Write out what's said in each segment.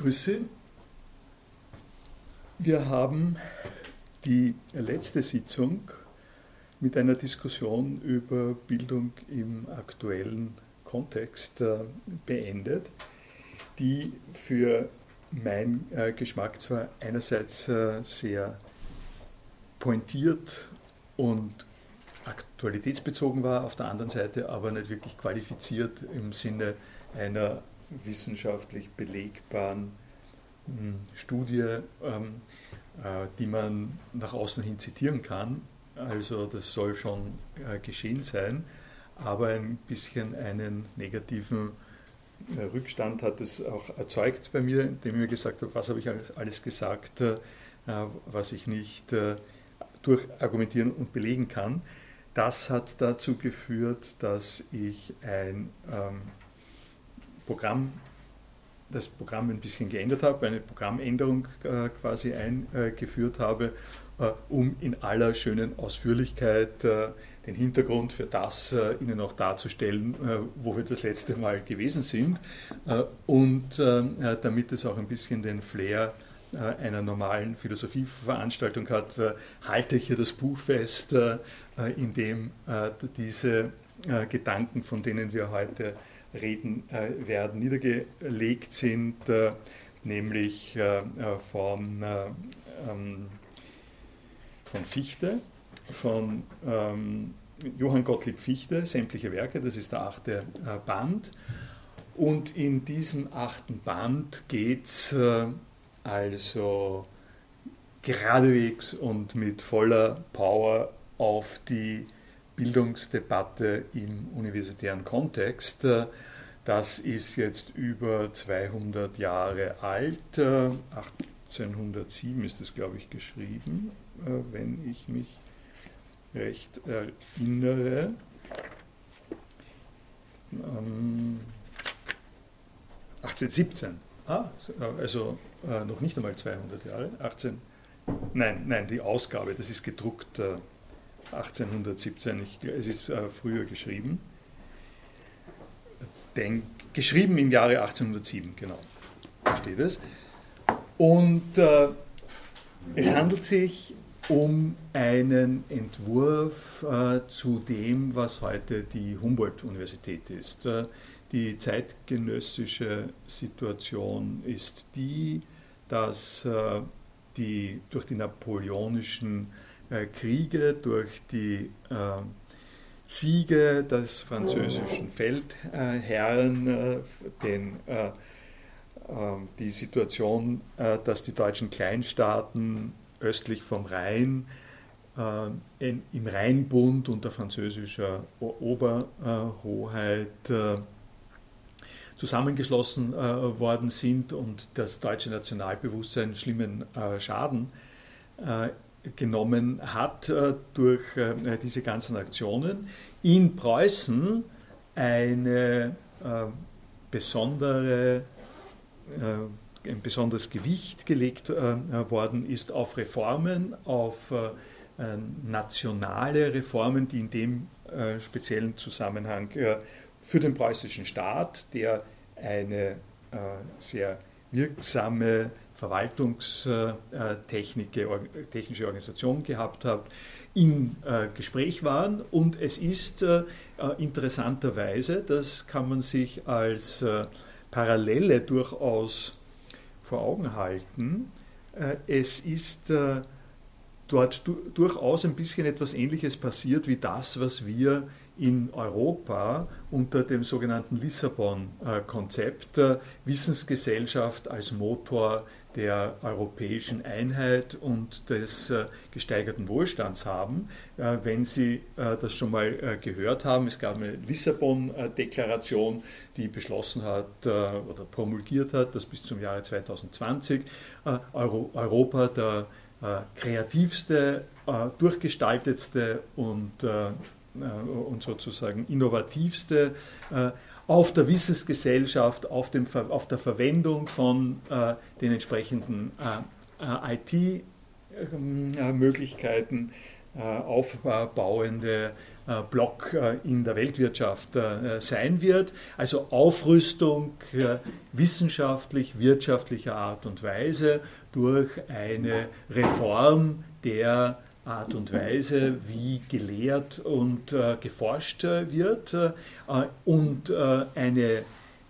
Grüße. Wir haben die letzte Sitzung mit einer Diskussion über Bildung im aktuellen Kontext äh, beendet, die für meinen äh, Geschmack zwar einerseits äh, sehr pointiert und aktualitätsbezogen war, auf der anderen Seite aber nicht wirklich qualifiziert im Sinne einer wissenschaftlich belegbaren hm, Studie, ähm, äh, die man nach außen hin zitieren kann. Also das soll schon äh, geschehen sein, aber ein bisschen einen negativen äh, Rückstand hat es auch erzeugt bei mir, indem ich mir gesagt habe, was habe ich alles gesagt, was ich nicht durchargumentieren und belegen kann. Das hat dazu geführt, dass ich ein ähm, Programm, das Programm ein bisschen geändert habe, eine Programmänderung äh, quasi eingeführt habe, äh, um in aller schönen Ausführlichkeit äh, den Hintergrund für das äh, Ihnen auch darzustellen, äh, wo wir das letzte Mal gewesen sind und damit es auch ein bisschen den Flair einer normalen Philosophieveranstaltung hat, halte ich hier das Buch fest, in dem diese Gedanken, von denen wir heute reden äh, werden, niedergelegt sind, äh, nämlich äh, von, ähm, von Fichte, von ähm, Johann Gottlieb Fichte, sämtliche Werke, das ist der achte Band. Und in diesem achten Band geht es also geradewegs und mit voller Power auf die Bildungsdebatte im universitären Kontext. Das ist jetzt über 200 Jahre alt. 1807 ist es, glaube ich, geschrieben, wenn ich mich recht erinnere. 1817. Ähm, ah, also äh, noch nicht einmal 200 Jahre. 18, nein, nein, die Ausgabe, das ist gedruckt äh, 1817, ich, es ist äh, früher geschrieben. Denk, geschrieben im Jahre 1807, genau. Da steht es. Und äh, es handelt sich um einen Entwurf äh, zu dem, was heute die Humboldt-Universität ist. Äh, die zeitgenössische Situation ist die, dass äh, die durch die napoleonischen Kriege, durch die äh, Siege des französischen Feldherrn, äh, den, die Situation, dass die deutschen Kleinstaaten östlich vom Rhein im Rheinbund unter französischer Oberhoheit zusammengeschlossen worden sind und das deutsche Nationalbewusstsein schlimmen Schaden genommen hat äh, durch äh, diese ganzen Aktionen. In Preußen eine äh, besondere, ein besonderes Gewicht gelegt worden ist auf Reformen, auf nationale Reformen, die in dem speziellen Zusammenhang für den preußischen Staat, der eine sehr wirksame verwaltungstechnische Organisation gehabt hat, im äh, Gespräch waren. Und es ist äh, interessanterweise, das kann man sich als äh, Parallele durchaus vor Augen halten, es ist dort durchaus ein bisschen etwas Ähnliches passiert wie das, was wir in Europa unter dem sogenannten Lissabon-Konzept Wissensgesellschaft als Motor der europäischen Einheit und des äh, gesteigerten Wohlstands haben. Äh, wenn Sie äh, das schon mal gehört haben, es gab eine Lissabon-Deklaration, die beschlossen hat oder promulgiert hat, dass bis zum Jahre 2020 Europa der kreativste, durchgestaltetste und, und sozusagen innovativste auf der Wissensgesellschaft, auf, dem, auf der Verwendung von äh, den entsprechenden äh, äh IT-Möglichkeiten aufbauende Block in der Weltwirtschaft sein wird. Also Aufrüstung wissenschaftlich, wirtschaftlicher Art und Weise durch eine Reform der Art und Weise, wie gelehrt und äh, geforscht wird äh, und äh, eine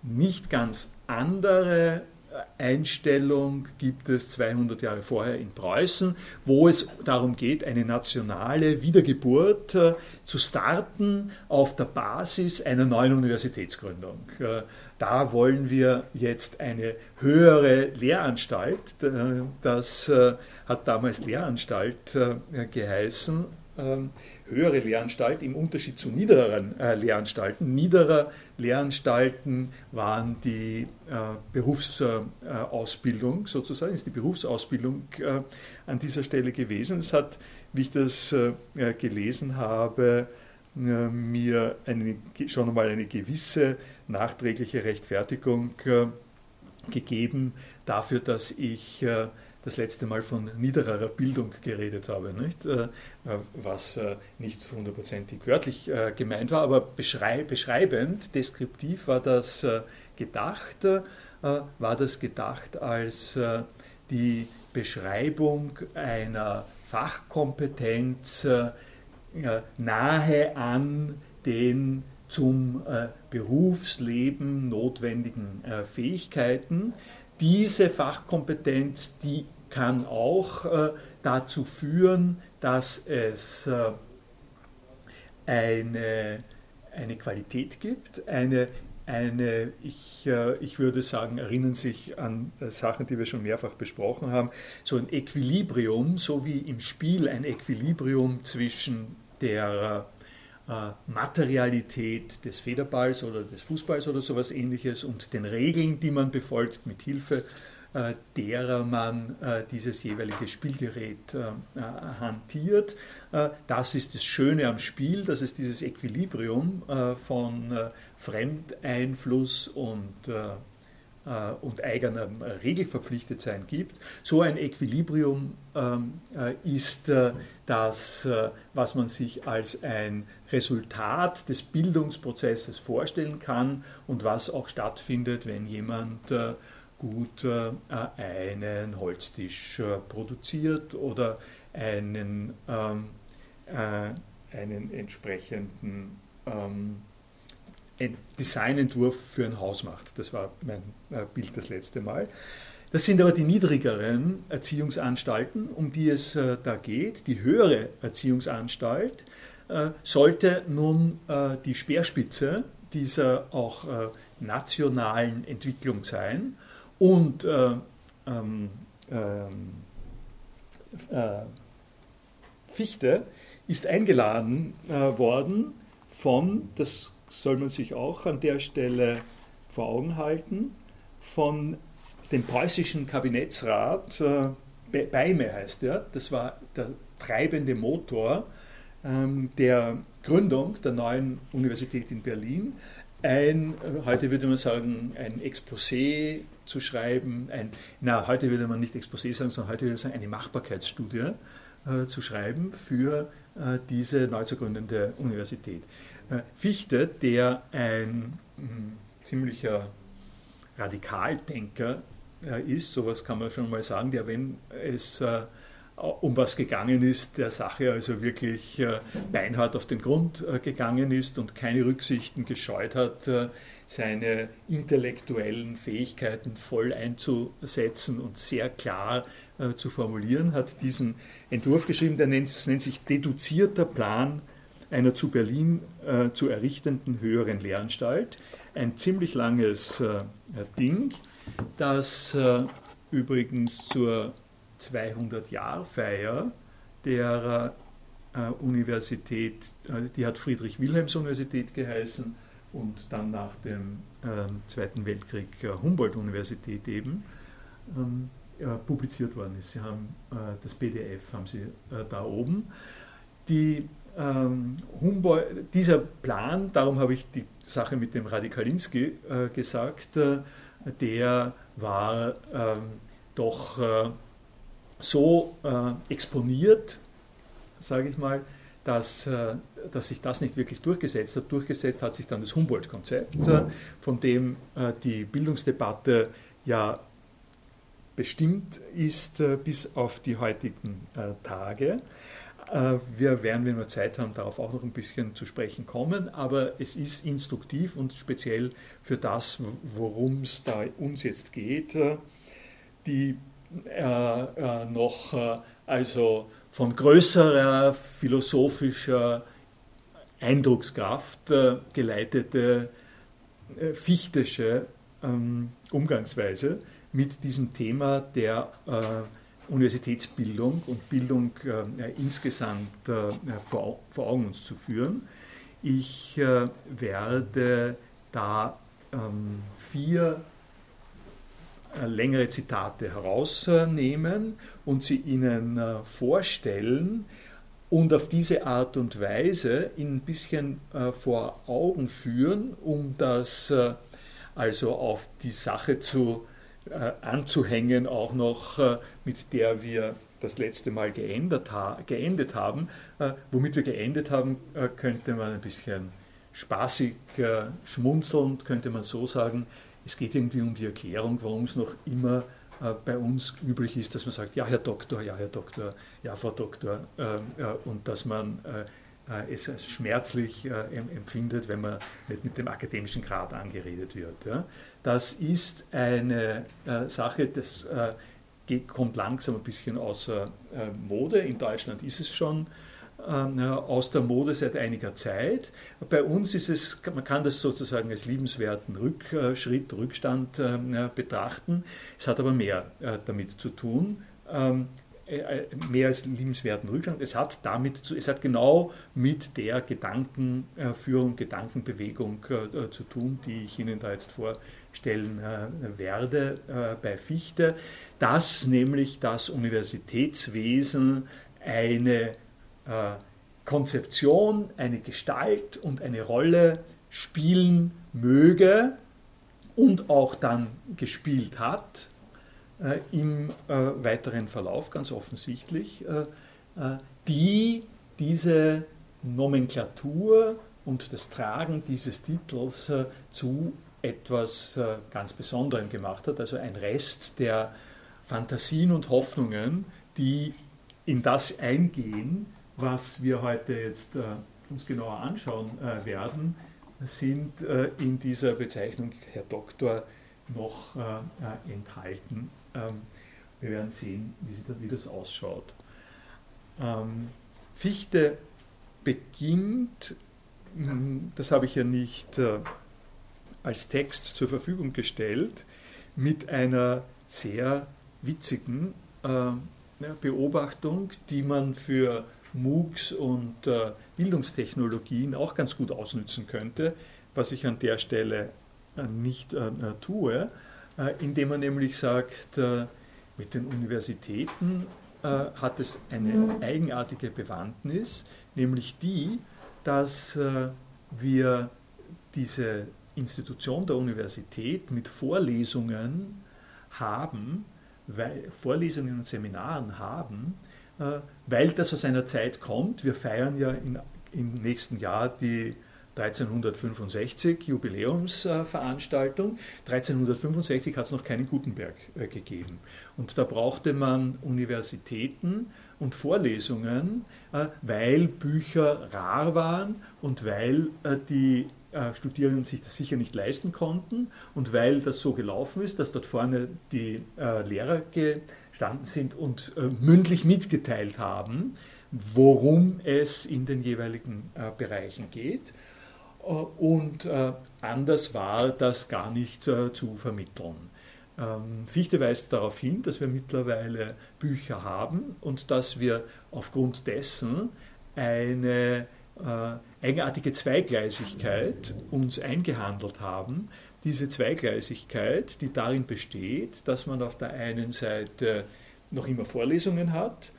nicht ganz andere Einstellung gibt es 200 Jahre vorher in Preußen, wo es darum geht, eine nationale Wiedergeburt äh, zu starten auf der Basis einer neuen Universitätsgründung. Äh, da wollen wir jetzt eine höhere Lehranstalt, äh, das äh, hat damals Lehranstalt äh, geheißen, ähm, höhere Lehranstalt im Unterschied zu niedereren äh, Lehranstalten. Niederer Lehranstalten waren die äh, Berufsausbildung sozusagen, ist die Berufsausbildung äh, an dieser Stelle gewesen. Es hat, wie ich das äh, gelesen habe, äh, mir eine, schon einmal eine gewisse nachträgliche Rechtfertigung äh, gegeben dafür, dass ich das letzte Mal von niedererer Bildung geredet habe, nicht? Äh, was äh, nicht hundertprozentig wörtlich äh, gemeint war, aber beschreibend, deskriptiv war das gedacht, war das gedacht als die Beschreibung einer Fachkompetenz nahe an den zum Berufsleben notwendigen Fähigkeiten, diese Fachkompetenz, die kann auch äh, dazu führen, dass es äh, eine, eine Qualität gibt, eine, eine ich, äh, ich würde sagen, erinnern sich an Sachen, die wir schon mehrfach besprochen haben, so ein Equilibrium, so wie im Spiel ein Equilibrium zwischen der Materialität des Federballs oder des Fußballs oder sowas ähnliches und den Regeln, die man befolgt, mit Hilfe äh, derer man äh, dieses jeweilige Spielgerät hantiert. Das ist das Schöne am Spiel, dass es dieses Equilibrium von Fremdeinfluss und äh, und eigenem Regelverpflichtetsein gibt. So ein Equilibrium ähm, äh, ist äh, das, was man sich als ein Resultat des Bildungsprozesses vorstellen kann und was auch stattfindet, wenn jemand gut einen Holztisch produziert oder einen, ähm, einen entsprechenden ähm, Designentwurf für ein Haus macht. Das war mein äh, Bild das letzte Mal. Das sind aber die niedrigeren Erziehungsanstalten, um die es äh, da geht. Die höhere Erziehungsanstalt äh, sollte nun die Speerspitze dieser auch nationalen Entwicklung sein. Und ähm, ähm, Fichte ist eingeladen worden von, das soll man sich auch an der Stelle vor Augen halten, von dem preußischen Kabinettsrat, äh, Beime heißt er, das war der treibende Motor ähm, der Gründung der neuen Universität in Berlin, ein, heute würde man sagen, ein Exposé zu schreiben, ein, na, heute würde man nicht Exposé sagen, sondern heute würde man sagen, eine Machbarkeitsstudie äh, zu schreiben für äh, diese neu zu gründende Universität. Äh, Fichte, der ein hm, ziemlicher Radikaldenker äh, ist, sowas kann man schon mal sagen, der, wenn es äh, um was gegangen ist, der Sache also wirklich beinhart auf den Grund gegangen ist und keine Rücksichten gescheut hat, seine intellektuellen Fähigkeiten voll einzusetzen und sehr klar zu formulieren, hat diesen Entwurf geschrieben, der nennt, nennt sich deduzierter Plan einer zu Berlin äh, zu errichtenden höheren Lehranstalt. Ein ziemlich langes äh, Ding, das äh, übrigens zur 200-Jahr-Feier der äh, Universität, äh, die hat Friedrich-Wilhelms-Universität geheißen und dann nach dem ähm, Zweiten Weltkrieg äh, Humboldt-Universität eben, ähm, publiziert worden ist. Sie haben das PDF haben Sie da oben. Die ähm, Humboldt, dieser Plan, darum habe ich die Sache mit dem Radikalinski äh, gesagt, äh, der war ähm, doch äh, so äh, exponiert sage ich mal, dass, äh, dass sich das nicht wirklich durchgesetzt hat. Durchgesetzt hat sich dann das Humboldt-Konzept, von dem die Bildungsdebatte ja bestimmt ist bis auf die heutigen Tage. Wir werden, wenn wir Zeit haben, darauf auch noch ein bisschen zu sprechen kommen, aber es ist instruktiv und speziell für das, worum es da uns jetzt geht, die äh, noch also von größerer philosophischer Eindruckskraft äh, geleitete äh, fichtische ähm, Umgangsweise mit diesem Thema der äh, Universitätsbildung und Bildung äh, insgesamt äh, vor, vor, Augen uns zu führen. Ich äh, werde da ähm, vier äh, längere Zitate herausnehmen und sie Ihnen äh, vorstellen und auf diese Art und Weise Ihnen ein bisschen äh, vor Augen führen, um das also auf die Sache zu, anzuhängen, auch noch mit der wir das letzte Mal geendet, geendet haben. womit wir geendet haben, könnte man ein bisschen spaßig schmunzelnd, könnte man so sagen, es geht irgendwie um die Erklärung, warum es noch immer äh, bei uns üblich ist, dass man sagt, ja, Herr Doktor, ja, Herr Doktor, ja, Frau Doktor, äh, äh, und dass man es schmerzlich empfindet, wenn man nicht mit dem akademischen Grad angeredet wird. Das ist eine Sache, das kommt langsam ein bisschen außer Mode. In Deutschland ist es schon äh, aus der Mode seit einiger Zeit. Bei uns ist es, man kann das sozusagen als liebenswerten Rückschritt, Rückstand äh, betrachten. Es hat aber mehr äh, damit zu tun ähm, mehr als liebenswerten Rückstand. Es hat damit, es hat genau mit der Gedankenführung, Gedankenbewegung zu tun, die ich Ihnen da jetzt vorstellen werde bei Fichte, dass nämlich das Universitätswesen eine äh, Konzeption, eine Gestalt und eine Rolle spielen möge und auch dann gespielt hat äh, im äh, weiteren Verlauf, ganz offensichtlich, äh, äh die diese Nomenklatur und das Tragen dieses Titels äh, zu etwas ganz Besonderem gemacht hat, also ein Rest der Fantasien und Hoffnungen, die in das eingehen, was wir heute jetzt äh, uns genauer anschauen äh, werden, sind äh, in dieser Bezeichnung Herr Doktor noch äh, äh, enthalten. Ähm, wir werden sehen, wie, das, ausschaut. Ähm, Fichte beginnt, hm, das habe ich ja nicht äh, als Text zur Verfügung gestellt, mit einer sehr witzigen Beobachtung, die man für MOOCs und äh, Bildungstechnologien auch ganz gut ausnützen könnte, was ich an der Stelle äh, nicht äh, äh tue, äh, indem man nämlich sagt, äh, mit den Universitäten hat es eine eigenartige Bewandtnis, nämlich die, dass wir diese Institution der Universität mit Vorlesungen haben, Vorlesungen und Seminaren haben, äh, weil das aus einer Zeit kommt. Wir feiern ja in, im nächsten Jahr die 1365 Jubiläumsveranstaltung. 1365 hat es noch keinen Gutenberg äh, gegeben. Und da brauchte man Universitäten und Vorlesungen, äh, weil Bücher rar waren und weil die Studierenden sich das sicher nicht leisten konnten und weil das so gelaufen ist, dass dort vorne die Lehrer gestanden sind und äh, mündlich mitgeteilt haben, worum es in den jeweiligen äh, Bereichen geht. Äh, und äh, anders war das gar nicht äh, zu vermitteln. Ähm, Fichte weist darauf hin, dass wir mittlerweile Bücher haben und dass wir aufgrund dessen eine äh, eigenartige Zweigleisigkeit uns eingehandelt haben, diese Zweigleisigkeit, die darin besteht, dass man auf der einen Seite noch immer Vorlesungen hat,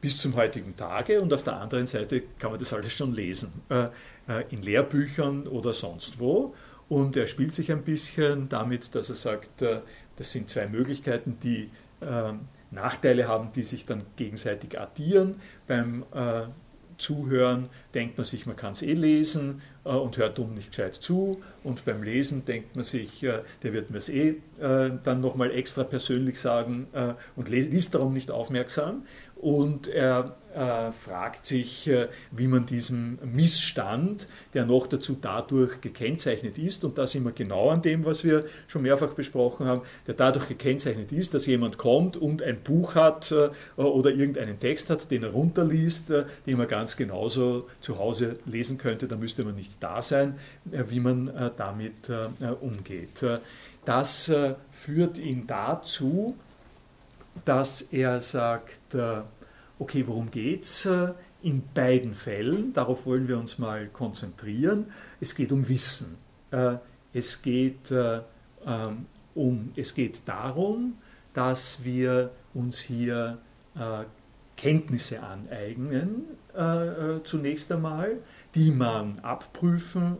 bis zum heutigen Tage, und auf der anderen Seite kann man das alles schon lesen, äh, äh, in Lehrbüchern oder sonst wo. Und er spielt sich ein bisschen damit, dass er sagt, äh, das sind zwei Möglichkeiten, die Nachteile haben, die sich dann gegenseitig addieren. Beim Zuhören denkt man sich, man kann es eh lesen äh, und hört dumm nicht gescheit zu. Und beim Lesen denkt man sich, äh, der wird mir es eh äh, dann nochmal extra persönlich sagen äh, und liest darum nicht aufmerksam und er äh, fragt sich, äh, wie man diesem Missstand, der noch dazu dadurch gekennzeichnet ist, und da sind wir genau an dem, was wir schon mehrfach besprochen haben, der dadurch gekennzeichnet ist, dass jemand kommt und ein Buch hat äh, oder irgendeinen Text hat, den er runterliest, äh, den man ganz genauso zu Hause lesen könnte, da müsste man nicht da sein, äh, wie man äh, damit umgeht. das führt ihn dazu, dass er sagt, äh, okay, worum geht es? Äh, in beiden Fällen, darauf wollen wir uns mal konzentrieren, es geht um Wissen. Äh, es geht, ähm, um, es geht darum, dass wir uns hier Kenntnisse aneignen, zunächst einmal, die man abprüfen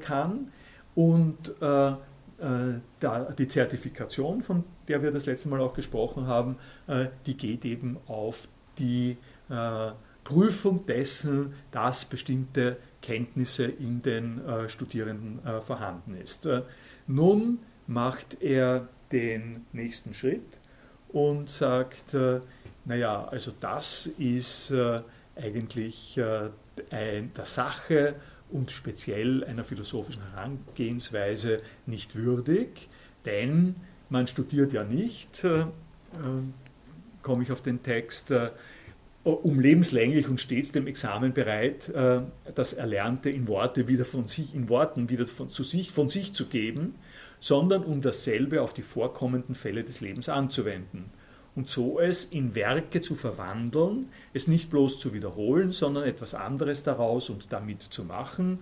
kann und die Zertifikation, von der wir das letzte Mal auch gesprochen haben, äh, die geht eben auf die äh, Prüfung dessen, dass bestimmte Kenntnisse in den äh, Studierenden vorhanden ist. Nun macht er den nächsten Schritt und sagt, naja, also das ist eigentlich der Sache und speziell einer philosophischen Herangehensweise nicht würdig, denn man studiert ja nicht, äh, äh, komme ich auf den Text, äh, um lebenslänglich und stets dem Examen bereit, äh, das Erlernte in Worte wieder von sich, in Worten wieder von, zu sich, von sich zu geben, sondern um dasselbe auf die vorkommenden Fälle des Lebens anzuwenden. Und so es in Werke zu verwandeln, es nicht bloß zu wiederholen, sondern etwas anderes daraus und damit zu machen,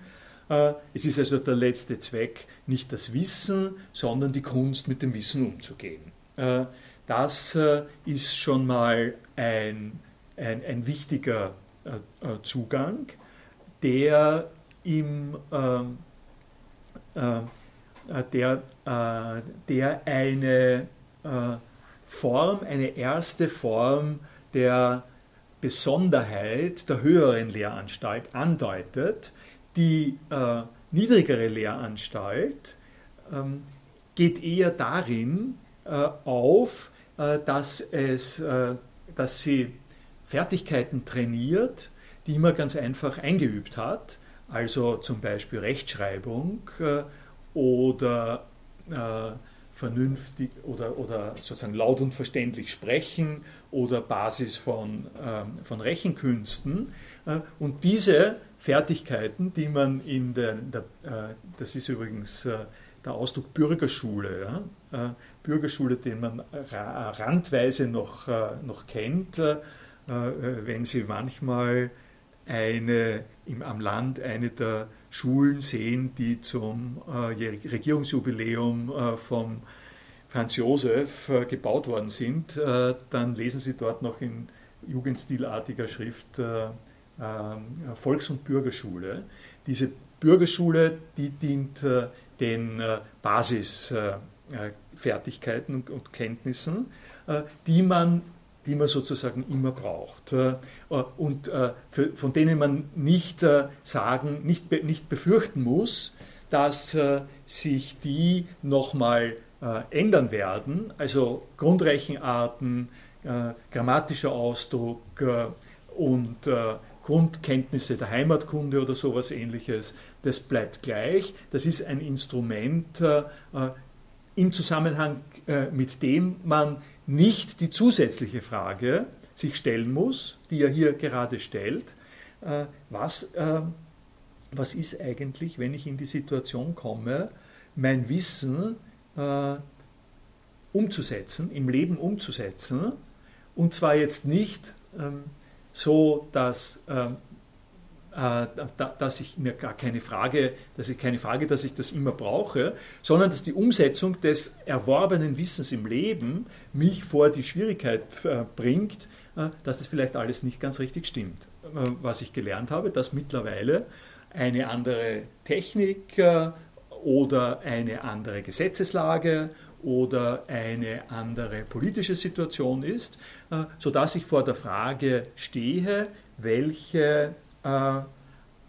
es ist also der letzte Zweck nicht das Wissen, sondern die Kunst, mit dem Wissen umzugehen. Äh, das äh, ist schon mal ein, ein, ein wichtiger Zugang, der, im, ähm, der, der eine Form, eine erste Form der Besonderheit der höheren Lehranstalt andeutet, die äh, niedrigere Lehranstalt ähm, geht eher darin äh, auf, äh, dass, es, äh, dass sie Fertigkeiten trainiert, die man ganz einfach eingeübt hat, also zum Beispiel Rechtschreibung äh, oder äh, vernünftig oder, oder sozusagen laut und verständlich sprechen oder Basis von, ähm, von Rechenkünsten. Äh, und diese Fertigkeiten, die man in der, der äh, das ist übrigens äh, der Ausdruck Bürgerschule, ja? Äh, Bürgerschule, den man randweise noch, noch kennt, wenn Sie manchmal eine, im, am Land eine der Schulen sehen, die zum Regierungsjubiläum vom Franz Josef gebaut worden sind, dann lesen Sie dort noch in jugendstilartiger Schrift Volks- und Bürgerschule. Diese Bürgerschule, die dient äh, den äh, Basisfertigkeiten und Kenntnissen, äh, die man die man sozusagen immer braucht und von denen man nicht sagen, nicht, nicht befürchten muss, dass sich die nochmal ändern werden, also Grundrechenarten, grammatischer Ausdruck und Grundkenntnisse der Heimatkunde oder sowas ähnliches, das bleibt gleich. Das ist ein Instrument äh, im Zusammenhang äh, mit dem man nicht die zusätzliche Frage sich stellen muss, die er hier gerade stellt, äh, was, äh, was ist eigentlich, wenn ich in die Situation komme, mein Wissen äh, umzusetzen, im Leben umzusetzen, und zwar jetzt nicht ähm, so, dass, ähm, äh, dass ich mir gar keine Frage, dass ich keine Frage, dass ich das immer brauche, sondern dass die Umsetzung des erworbenen Wissens im Leben mich vor die Schwierigkeit äh, bringt, äh, dass das vielleicht alles nicht ganz richtig stimmt, äh, was ich gelernt habe, dass mittlerweile eine andere Technik äh, oder eine andere Gesetzeslage oder eine andere politische Situation ist, äh, sodass ich vor der Frage stehe, welche äh,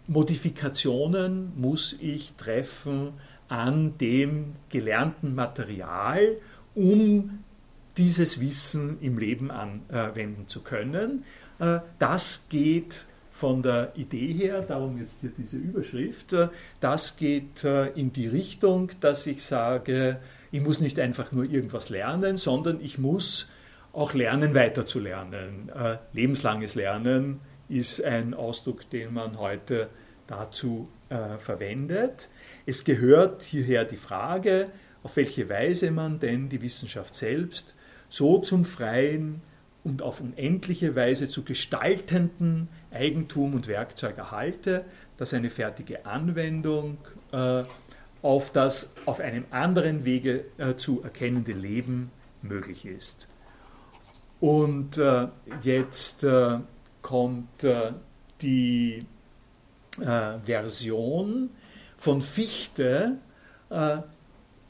Modifikationen muss ich treffen an dem gelernten Material, um dieses Wissen im Leben anwenden zu können. Äh, das geht von der Idee her, darum jetzt hier diese Überschrift, das geht in die Richtung, dass ich sage, ich muss nicht einfach nur irgendwas lernen, sondern ich muss auch lernen, weiterzulernen. Lebenslanges Lernen ist ein Ausdruck, den man heute dazu verwendet. Es gehört hierher die Frage, auf welche Weise man denn die Wissenschaft selbst so zum freien und auf unendliche Weise zu gestaltenden Eigentum und Werkzeug erhalte, dass eine fertige Anwendung äh, auf das auf einem anderen Wege äh, zu erkennende Leben möglich ist. Und äh, jetzt äh, kommt äh, die äh, Version von Fichte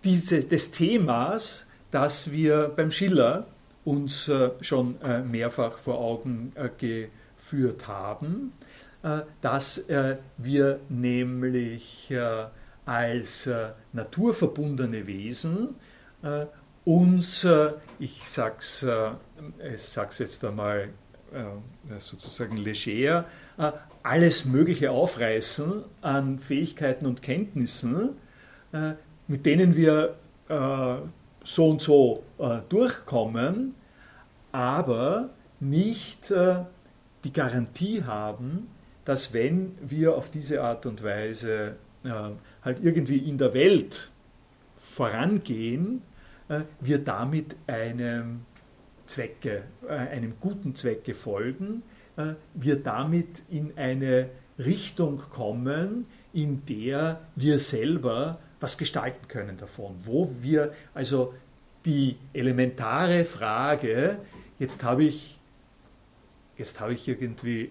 diese, des Themas, das wir beim Schiller uns äh, schon äh, mehrfach vor Augen äh, geführt haben, dass wir nämlich als naturverbundene Wesen uns, ich sag's, ich sag's jetzt einmal sozusagen leger, alles Mögliche aufreißen an Fähigkeiten und Kenntnissen, mit denen wir so und so äh, durchkommen, aber nicht äh, die Garantie haben, dass wenn wir auf diese Art und Weise äh, halt irgendwie in der Welt vorangehen, äh, wir damit einem Zwecke, äh, einem guten Zwecke folgen, äh, wir damit in eine Richtung kommen, in der wir selber was gestalten können davon, wo wir also die elementare Frage, jetzt habe ich, jetzt habe ich irgendwie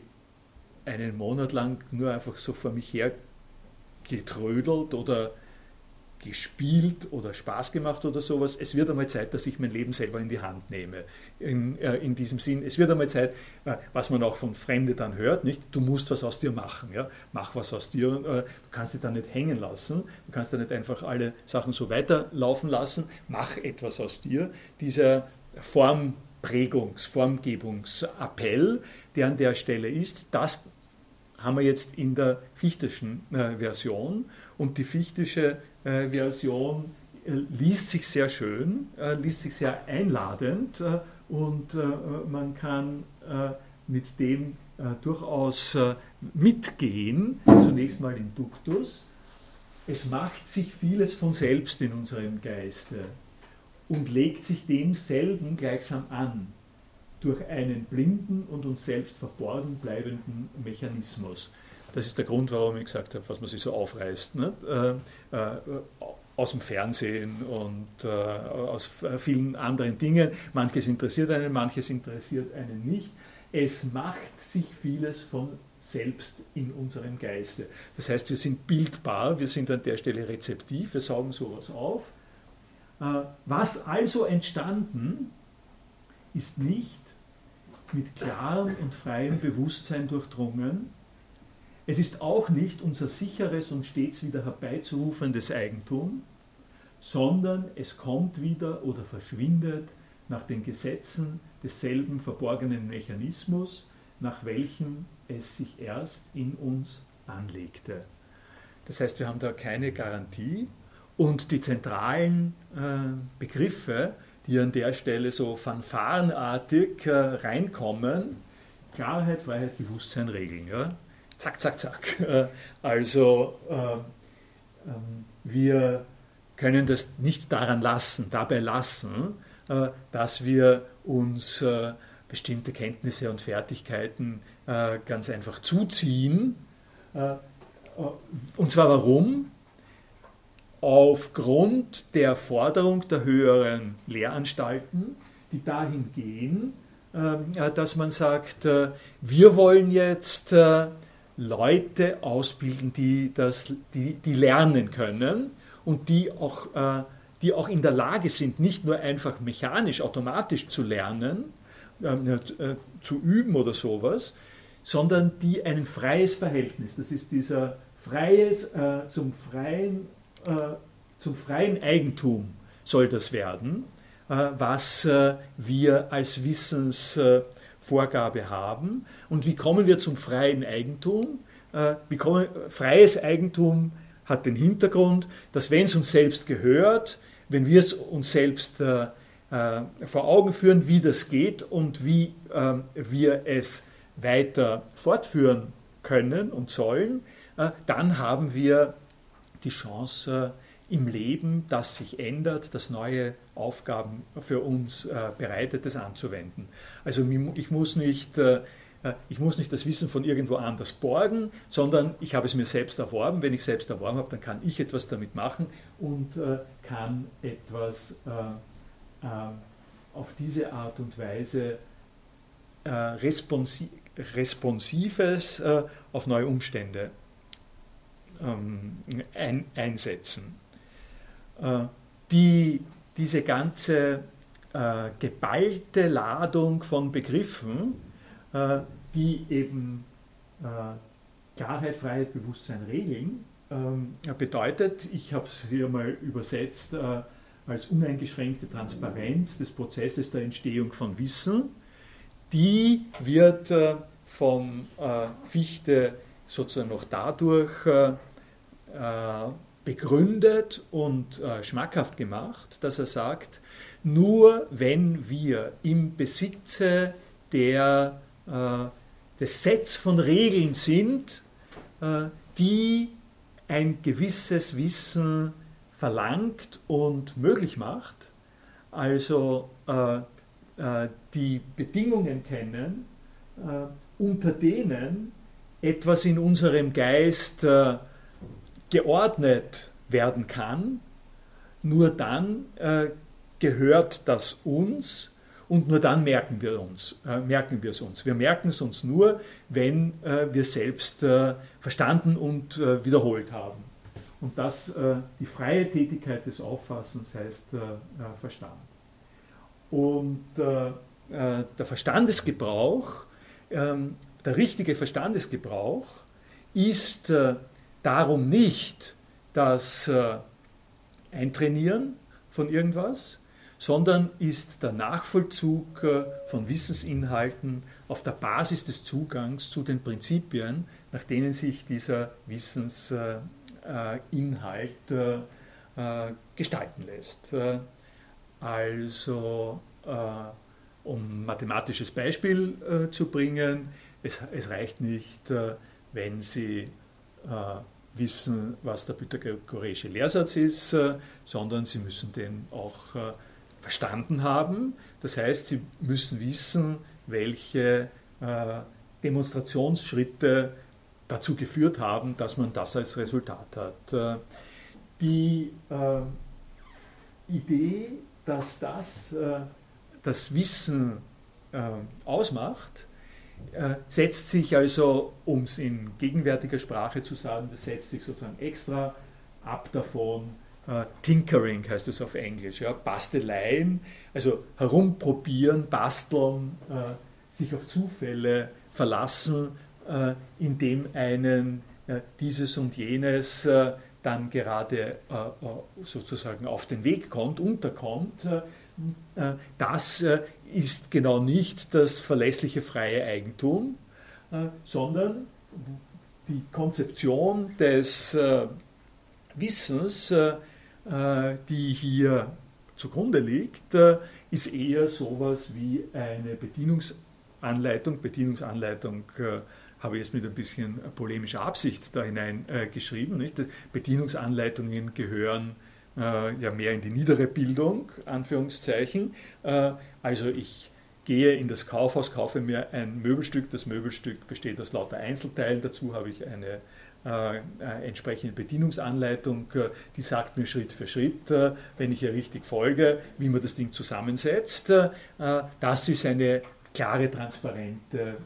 einen Monat lang nur einfach so vor mich her getrödelt oder gespielt oder Spaß gemacht oder sowas. Es wird einmal Zeit, dass ich mein Leben selber in die Hand nehme. In, äh, in diesem Sinn, es wird einmal Zeit, äh, was man auch von Fremden dann hört, nicht? Du musst was aus dir machen. Ja? Mach was aus dir. Äh, du kannst dich da nicht hängen lassen. Du kannst da nicht einfach alle Sachen so weiterlaufen lassen. Mach etwas aus dir. Dieser Formprägungs-, Formgebungsappell, der an der Stelle ist, das haben wir jetzt in der Fichteschen äh, Version. Und die Fichtische äh, Version äh, liest sich sehr schön, äh, liest sich sehr einladend und man kann mit dem durchaus mitgehen. Zunächst mal in Duktus. Es macht sich vieles von selbst in unserem Geiste und legt sich demselben gleichsam an durch einen blinden und uns selbst verborgen bleibenden Mechanismus. Das ist der Grund, warum ich gesagt habe, was man sich so aufreißt. Ne? Äh, äh, aus dem Fernsehen und äh, aus vielen anderen Dingen. Manches interessiert einen, manches interessiert einen nicht. Es macht sich vieles von selbst in unserem Geiste. Das heißt, wir sind bildbar, wir sind an der Stelle rezeptiv, wir saugen sowas auf. Äh, was also entstanden, ist nicht mit klarem und freiem Bewusstsein durchdrungen, es ist auch nicht unser sicheres und stets wieder herbeizurufendes Eigentum, sondern es kommt wieder oder verschwindet nach den Gesetzen desselben verborgenen Mechanismus, nach welchem es sich erst in uns anlegte. Das heißt, wir haben da keine Garantie und die zentralen äh, Begriffe, die an der Stelle so fanfarenartig äh, reinkommen, Klarheit, Freiheit, Bewusstsein, Regeln. Ja? zack, zack, zack. Äh, also ähm, ähm, wir können das nicht daran lassen, dabei lassen, äh, dass wir uns äh, bestimmte Kenntnisse und Fertigkeiten ganz einfach zuziehen. Und zwar warum? Aufgrund der Forderung der höheren Lehranstalten, die dahin gehen, dass man sagt, wir wollen jetzt Leute ausbilden, die, das, die, die lernen können und die auch äh, die auch in der Lage sind, nicht nur einfach mechanisch, automatisch zu lernen, ähm, äh, zu üben oder sowas, sondern die ein freies Verhältnis, das ist dieser freies, äh, zum, freien, äh, zum freien Eigentum soll das werden, äh, was äh, wir als Wissensvorgabe haben. Und wie kommen wir zum freien Eigentum? Äh, kommen, freies Eigentum hat den Hintergrund, dass wenn es uns selbst gehört, wenn wir es uns selbst äh, äh, vor Augen führen, wie das geht und wie äh, wir es weiter fortführen können und sollen, äh, dann haben wir die Chance im Leben, das sich ändert, das neue Aufgaben für uns bereitet, das anzuwenden. Also ich muss nicht ich muss nicht das Wissen von irgendwo anders borgen, sondern ich habe es mir selbst erworben. Wenn ich selbst erworben habe, dann kann ich etwas damit machen und kann etwas äh, auf diese Art und Weise äh, responsi Responsives äh, auf neue Umstände ein, einsetzen. die, diese ganze geballte Ladung von Begriffen, die eben Klarheit, Freiheit, Bewusstsein regeln, ähm, bedeutet, ich habe es hier mal übersetzt, als uneingeschränkte Transparenz des Prozesses der Entstehung von Wissen. Die wird äh, vom äh, Fichte sozusagen noch dadurch äh, begründet und schmackhaft gemacht, dass er sagt, nur wenn wir im Besitze der, des Sets von Regeln sind, die ein gewisses Wissen verlangt und möglich macht, also äh, äh, die Bedingungen kennen, äh, unter denen etwas in unserem Geist äh, geordnet werden kann, nur dann äh, gehört das uns und nur dann merken wir, uns, äh, merken wir es uns. Wir merken es uns nur, wenn wir selbst verstanden und wiederholt haben. Und das, äh, die freie Tätigkeit des Auffassens heißt äh, äh Verstand. Und äh, äh, der Verstandesgebrauch, ähm, der richtige Verstandesgebrauch ist äh, darum nicht das Eintrainieren von irgendwas, sondern ist der Nachvollzug von Wissensinhalten auf der Basis des Zugangs zu den Prinzipien, nach denen sich dieser Wissensinhalt äh, Inhalt äh, äh, gestalten lässt. Also, um mathematisches Beispiel zu bringen, es, es reicht nicht, wenn Sie wissen, was der pythagoreische Lehrsatz ist, sondern Sie müssen den auch verstanden haben. Das heißt, Sie müssen wissen, welche Demonstrationsschritte dazu geführt haben, dass man das als Resultat hat. Äh, die äh, Idee, dass das äh, das Wissen äh, ausmacht, äh, setzt sich also, um es in gegenwärtiger Sprache zu sagen, das setzt sich sozusagen extra ab davon, äh, Tinkering heißt es auf Englisch, ja, Basteleien, also herumprobieren, basteln, sich auf Zufälle verlassen, äh, in dem einen äh, dieses und jenes äh, dann gerade sozusagen auf den Weg kommt, unterkommt, das ist genau nicht das verlässliche freie Eigentum, sondern die Konzeption des Wissens, die hier zugrunde liegt, ist eher sowas wie eine Bedienungsanleitung. Bedienungsanleitung habe ich jetzt mit ein bisschen polemischer Absicht da hineingeschrieben. Äh, Bedienungsanleitungen gehören äh, ja mehr in die niedere Bildung, Anführungszeichen. Äh, also ich gehe in das Kaufhaus, kaufe mir ein Möbelstück. Das Möbelstück besteht aus lauter Einzelteilen. Dazu habe ich eine äh, äh entsprechende Bedienungsanleitung, äh, die sagt mir Schritt für Schritt, äh, wenn ich ihr richtig folge, wie man das Ding zusammensetzt. das ist eine klare, transparente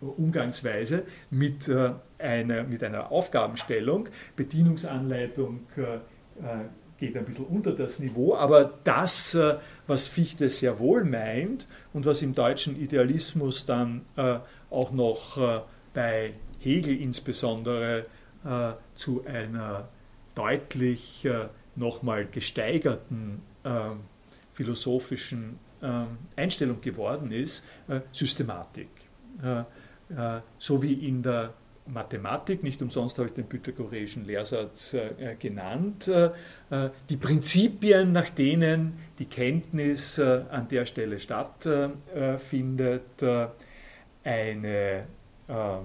Umgangsweise mit, äh, einer, mit einer Aufgabenstellung, Bedienungsanleitung äh, geht ein bisschen unter das Niveau, aber das, äh, was Fichte sehr wohl meint und was im deutschen Idealismus dann äh, auch noch äh, bei Hegel insbesondere zu einer deutlich nochmal gesteigerten philosophischen Einstellung geworden ist, Systematik. So wie in der Mathematik, nicht umsonst habe ich den pythagoreischen Lehrsatz äh, genannt, äh, äh, die Prinzipien, nach denen die Kenntnis äh, an der Stelle stattfindet, äh, eine äh,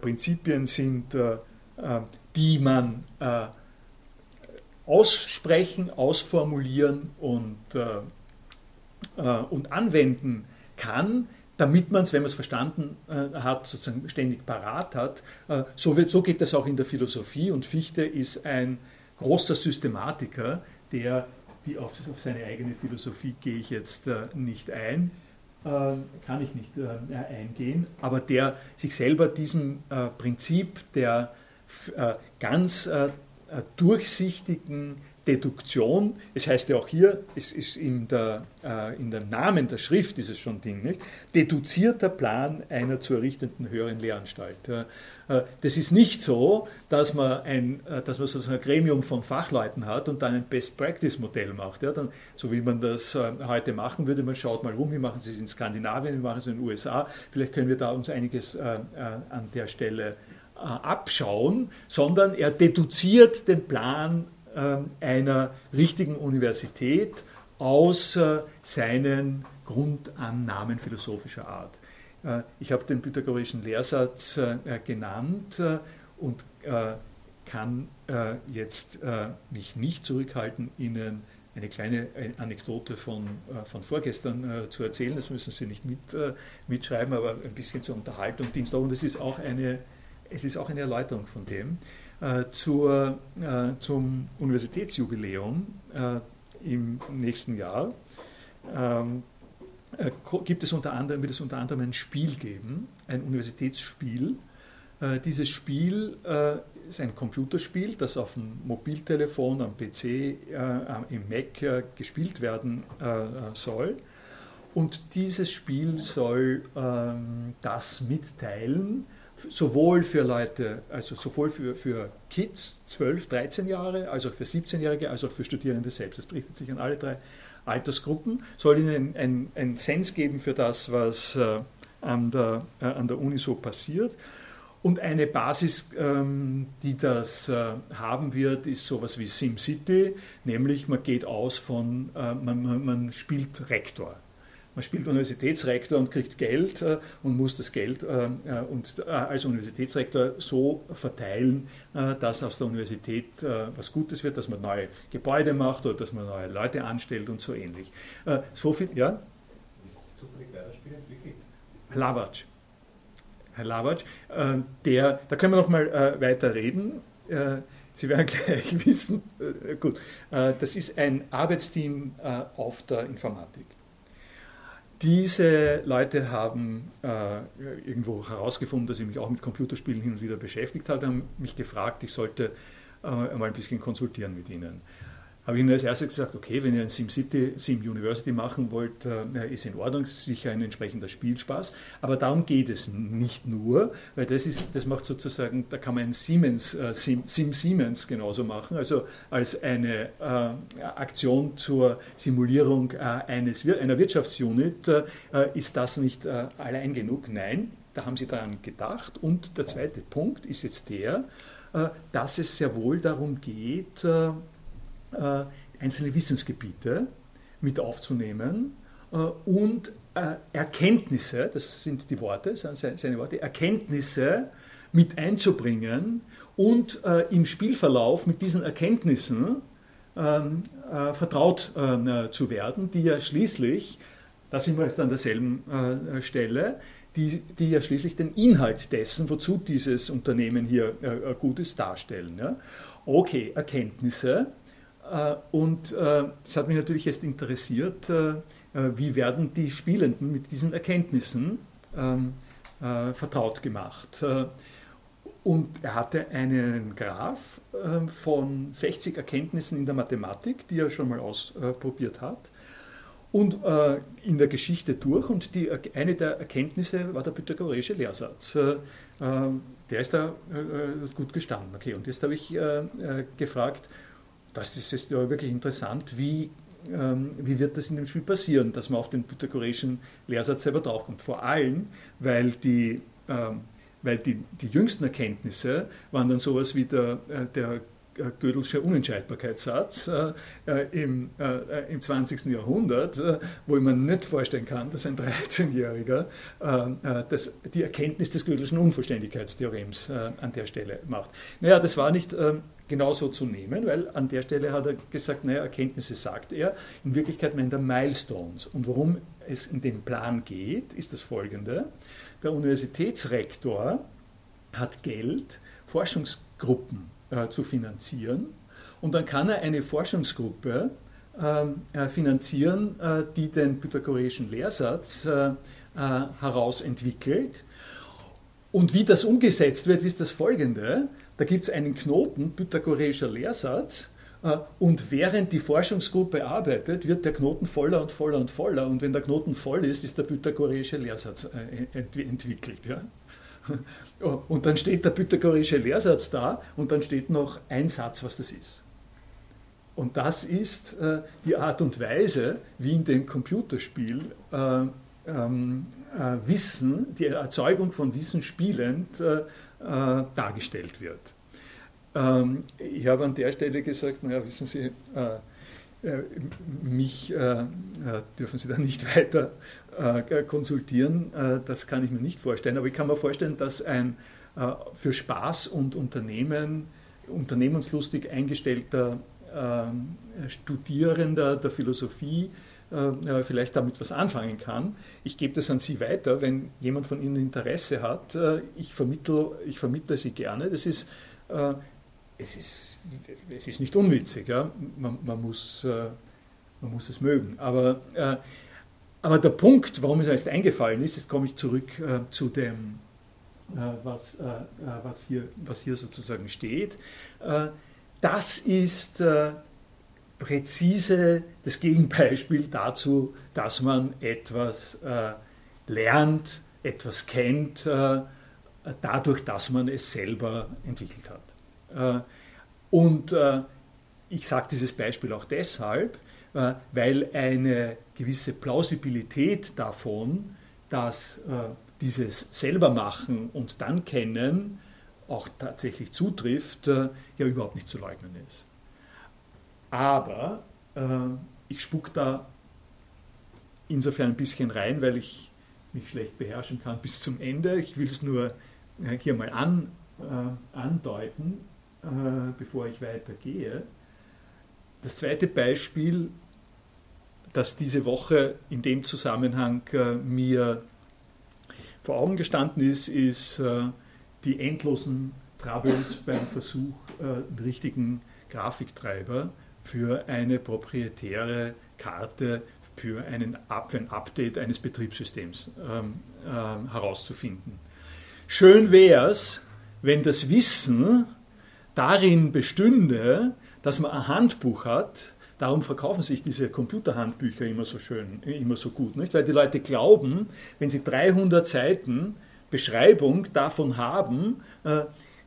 Prinzipien sind, die man aussprechen, ausformulieren und, und anwenden kann, damit man es, wenn man es verstanden äh, hat, sozusagen ständig parat hat. Äh, so, wird, so geht das auch in der Philosophie und Fichte ist ein großer Systematiker, der, die auf, auf seine eigene Philosophie gehe ich jetzt äh, nicht ein, äh, kann ich nicht äh, eingehen, aber der sich selber diesem äh, Prinzip der ganz durchsichtigen Deduktion, es heißt ja auch hier, es ist in, der, äh, in dem Namen der Schrift ist es schon Ding, nicht? deduzierter Plan einer zu errichtenden höheren Lehranstalt. Äh, das ist nicht so, dass man, ein, äh, dass man sozusagen ein Gremium von Fachleuten hat und dann ein Best-Practice-Modell macht. Ja? Dann, so wie man das äh, heute machen würde, man schaut mal rum, wie machen sie es in Skandinavien, wie machen sie es in den USA, vielleicht können wir da uns einiges äh, äh, an der Stelle abschauen, sondern er deduziert den Plan einer richtigen Universität aus seinen Grundannahmen philosophischer Art. Äh, ich habe den pythagorischen Lehrsatz äh, genannt äh, und kann jetzt mich nicht zurückhalten, Ihnen eine kleine Anekdote von, von vorgestern zu erzählen. Das müssen Sie nicht mit, mitschreiben, aber ein bisschen zur Unterhaltung dient Und es ist auch eine, es ist auch eine Erläuterung von dem. Äh, zur, äh, zum Universitätsjubiläum äh, im nächsten Jahr ähm, gibt es unter anderem, wird es unter anderem ein Spiel geben, ein Universitätsspiel. Dieses Spiel ist ein Computerspiel, das auf dem Mobiltelefon, am PC, im Mac gespielt werden soll. Und dieses Spiel soll ähm, das mitteilen, sowohl für Leute, also sowohl für, für Kids, 12, 13 Jahre, als auch für 17-Jährige, als auch für Studierende selbst. Das richtet sich an alle drei Altersgruppen, soll ihnen einen ein Sens geben für das, was äh, an, der, äh, an der Uni so passiert. Und eine Basis, ähm, die das äh, haben wird, ist sowas wie SimCity, nämlich man geht aus von, äh, man, man, man spielt Rektor. Man spielt Universitätsrektor und kriegt Geld äh, und muss das Geld äh, äh, und als Universitätsrektor so verteilen, dass aus der Universität was Gutes wird, dass man neue Gebäude macht oder dass man neue Leute anstellt und so ähnlich. So viel, ja? Ist zufällig wer das Spiel entwickelt? Lavatsch. Herr Lavatsch, der, da können wir noch mal weiter reden. Sie werden gleich wissen, gut, das ist ein Arbeitsteam auf der Informatik. Diese Leute haben äh, irgendwo herausgefunden, dass ich mich auch mit Computerspielen hin und wieder beschäftigt habe, haben mich gefragt, ich sollte äh, mal ein bisschen konsultieren mit ihnen habe ich ihnen als erstes gesagt, okay, wenn ihr ein SimCity, Sim University machen wollt, äh, ist in Ordnung, sicher ein entsprechender Spielspaß. Aber darum geht es nicht nur, weil das, ist, das macht sozusagen, da kann man ein Siemens, äh, Sim, Sim Siemens genauso machen, also als eine äh, Aktion zur Simulierung äh, eines, einer Wirtschaftsunit äh, ist das nicht äh, allein genug. Nein, da haben sie daran gedacht. Und der zweite Punkt ist jetzt der, dass es sehr wohl darum geht, äh, einzelne Wissensgebiete mit aufzunehmen äh, und äh, Erkenntnisse, das sind die Worte, seine Worte, Erkenntnisse mit einzubringen und im Spielverlauf mit diesen Erkenntnissen ähm, vertraut zu werden, die ja schließlich, da sind wir jetzt an derselben Stelle, die, die ja schließlich den Inhalt dessen, wozu dieses Unternehmen hier gut ist, darstellen. Okay, Erkenntnisse, äh, und äh, das hat mich natürlich jetzt interessiert, äh, wie werden die Spielenden mit diesen Erkenntnissen ähm, vertraut gemacht. und er hatte einen Graph äh, von 60 Erkenntnissen in der Mathematik, die er schon mal ausprobiert hat und äh, in der Geschichte durch. Und die, eine der Erkenntnisse war der pythagoreische Lehrsatz. Äh, äh der ist da äh, gut gestanden. Okay, und jetzt habe ich äh, äh, gefragt, das ist jetzt wirklich interessant, wie, ähm, wie wird das in dem Spiel passieren, dass man auf den pythagoreischen Lehrsatz selber draufkommt. Vor allem, weil die ähm, weil die, die jüngsten Erkenntnisse waren dann sowas wie der, der äh, Gödelsche Unentscheidbarkeitssatz äh, äh, im, äh, im 20. Jahrhundert, äh, wo ich mir nicht vorstellen kann, dass ein 13-Jähriger äh, die Erkenntnis des Gödelschen Unvollständigkeitstheorems an der Stelle macht. Naja, das war nicht genauso zu nehmen, weil an der Stelle hat er gesagt, naja, Erkenntnisse sagt er, in Wirklichkeit meint er Milestones. Und worum es in dem Plan geht, ist das folgende. Der Universitätsrektor hat Geld, Forschungsgruppen äh, zu finanzieren. Und dann kann er eine Forschungsgruppe ähm, äh, finanzieren, äh, die den pythagoreischen Lehrsatz herausentwickelt. Und wie das umgesetzt wird, ist das folgende. Da gibt es einen Knoten, pythagoreischer Lehrsatz, und während die Forschungsgruppe arbeitet, wird der Knoten voller und voller und voller. Und wenn der Knoten voll ist, ist der pythagoreische Lehrsatz entwickelt. Und dann steht der pythagoreische Lehrsatz da und dann steht noch ein Satz, was das ist. Und das ist äh, die Art und Weise, wie in dem Computerspiel äh, ähm, äh, Wissen, die Erzeugung von Wissen spielend äh, äh, dargestellt wird. Ähm, ich habe an der Stelle gesagt, naja, wissen Sie, äh, mich dürfen Sie da nicht weiter äh, konsultieren, äh, das kann ich mir nicht vorstellen. Aber ich kann mir vorstellen, dass ein äh, für Spaß und Unternehmen, unternehmenslustig eingestellter ähm, Studierender der Philosophie vielleicht damit was anfangen kann. Ich gebe das an Sie weiter, wenn jemand von Ihnen Interesse hat. Ich vermittle, ich vermittle Sie gerne. Das ist, es, ist, es ist nicht unwitzig. Ja? Man, man, muss, man muss es mögen. Aber aber der Punkt, warum es mir jetzt eingefallen ist, jetzt komme ich zurück äh, zu dem, äh, was, äh, äh was, hier, was hier sozusagen steht. Äh, das ist äh, präzise das Gegenbeispiel dazu, dass man etwas lernt, etwas kennt, dadurch, dass man es selber entwickelt hat. und ich sage dieses Beispiel auch deshalb, weil eine gewisse Plausibilität davon, dass äh, dieses selber machen und dann kennen auch tatsächlich zutrifft, äh, ja überhaupt nicht zu leugnen ist. Aber ich spuck da insofern ein bisschen rein, weil ich mich schlecht beherrschen kann bis zum Ende. Ich will es nur hier mal an, andeuten, bevor ich weitergehe. Das zweite Beispiel das diese Woche in dem Zusammenhang äh, mir vor Augen gestanden ist, ist äh, die endlosen Troubles beim Versuch, äh, einen richtigen Grafiktreiber für eine proprietäre Karte für, einen, für ein Update eines Betriebssystems ähm, äh, herauszufinden. Schön wäre es, wenn das Wissen darin bestünde, dass man ein Handbuch hat, Darum verkaufen sich diese Computerhandbücher immer so schön, immer so gut, nicht? weil die Leute glauben, wenn sie 300 Seiten Beschreibung davon haben, äh,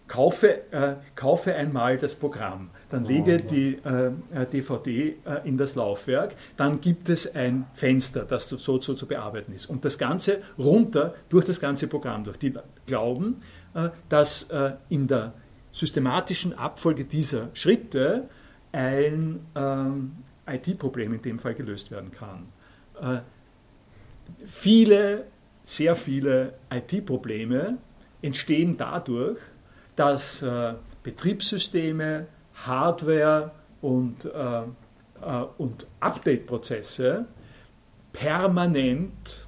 kaufe, äh, kaufe einmal das Programm, dann lege oh, die äh, DVD äh, in das Laufwerk, dann gibt es ein Fenster, das so, so zu bearbeiten ist. Und das Ganze runter durch das ganze Programm durch. Die glauben, äh, dass äh, in der systematischen Abfolge dieser Schritte ein ähm, IT-Problem in dem Fall gelöst werden kann. Äh, viele, sehr viele IT-Probleme entstehen dadurch, dass äh, Betriebssysteme, Hardware und, äh, äh und Update-Prozesse permanent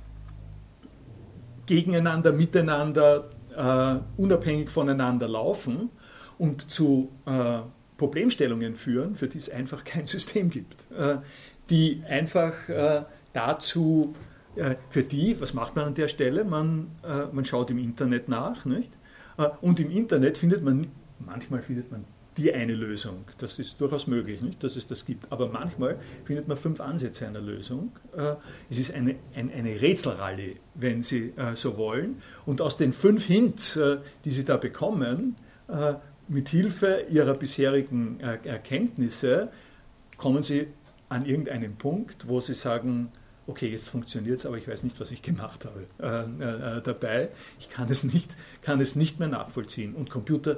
gegeneinander, miteinander, äh, unabhängig voneinander laufen und zu äh, Problemstellungen führen, für die es einfach kein System gibt, äh, die einfach äh, dazu, äh, für die, was macht man an der Stelle? Man, man schaut im Internet nach, nicht? Und im Internet findet man, manchmal findet man die eine Lösung. Das ist durchaus möglich, nicht, dass es das gibt. Aber manchmal findet man fünf Ansätze einer Lösung. Es ist eine, ein, eine Rätselrallye, wenn Sie so wollen. Und aus den fünf Hints, die Sie da bekommen, mit Hilfe Ihrer bisherigen Erkenntnisse, kommen Sie an irgendeinen Punkt, wo Sie sagen, okay, jetzt funktioniert es, aber ich weiß nicht, was ich gemacht habe äh, äh, dabei. Ich kann es, nicht, kann es nicht mehr nachvollziehen. Und Computer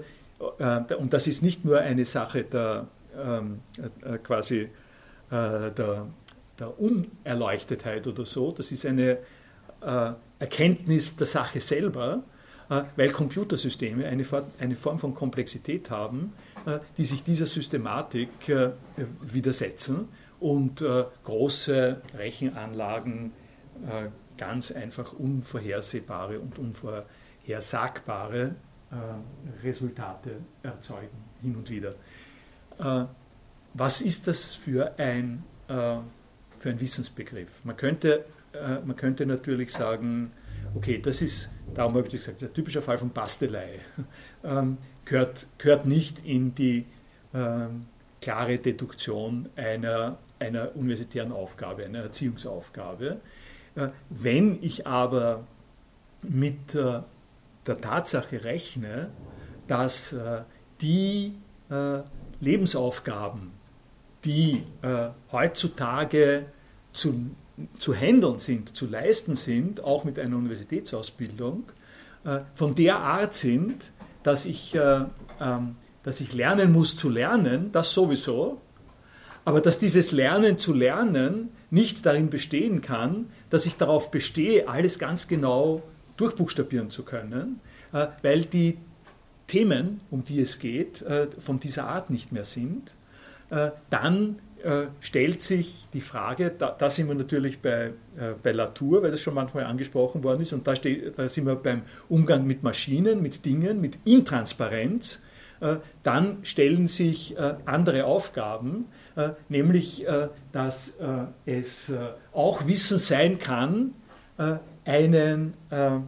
äh, und das ist nicht nur eine Sache der ähm, äh, quasi äh, der, der, Unerleuchtetheit oder so, das ist eine Erkenntnis der Sache selber, weil Computersysteme eine, Form von Komplexität haben, die sich dieser Systematik widersetzen und große Rechenanlagen ganz einfach unvorhersehbare und unvorhersagbare äh, Resultate erzeugen, hin und wieder. Äh, was ist das für ein, äh, für ein Wissensbegriff? Man könnte, man könnte natürlich sagen, okay, das ist, darum habe ich gesagt, der typische Fall von Bastelei. Ähm, gehört, gehört nicht in die ähm, klare Deduktion einer, einer universitären Aufgabe, einer Erziehungsaufgabe. wenn ich aber mit der Tatsache rechne, dass äh, die äh, Lebensaufgaben, die äh, heutzutage zu, zu handeln sind, zu leisten sind, auch mit einer Universitätsausbildung, äh, von der Art sind, dass ich, äh, ähm, dass ich lernen muss zu lernen, das sowieso, aber dass dieses Lernen zu lernen nicht darin bestehen kann, dass ich darauf bestehe, alles ganz genau durchbuchstabieren zu können, äh, weil die Themen, um die es geht, von dieser Art nicht mehr sind, äh, stellt sich die Frage, da, da sind wir natürlich bei, bei Latour, weil das schon manchmal angesprochen worden ist, und da, steht, da sind wir beim Umgang mit Maschinen, mit Dingen, mit Intransparenz, dann stellen sich andere Aufgaben, nämlich dass es auch Wissen sein kann, einen äh,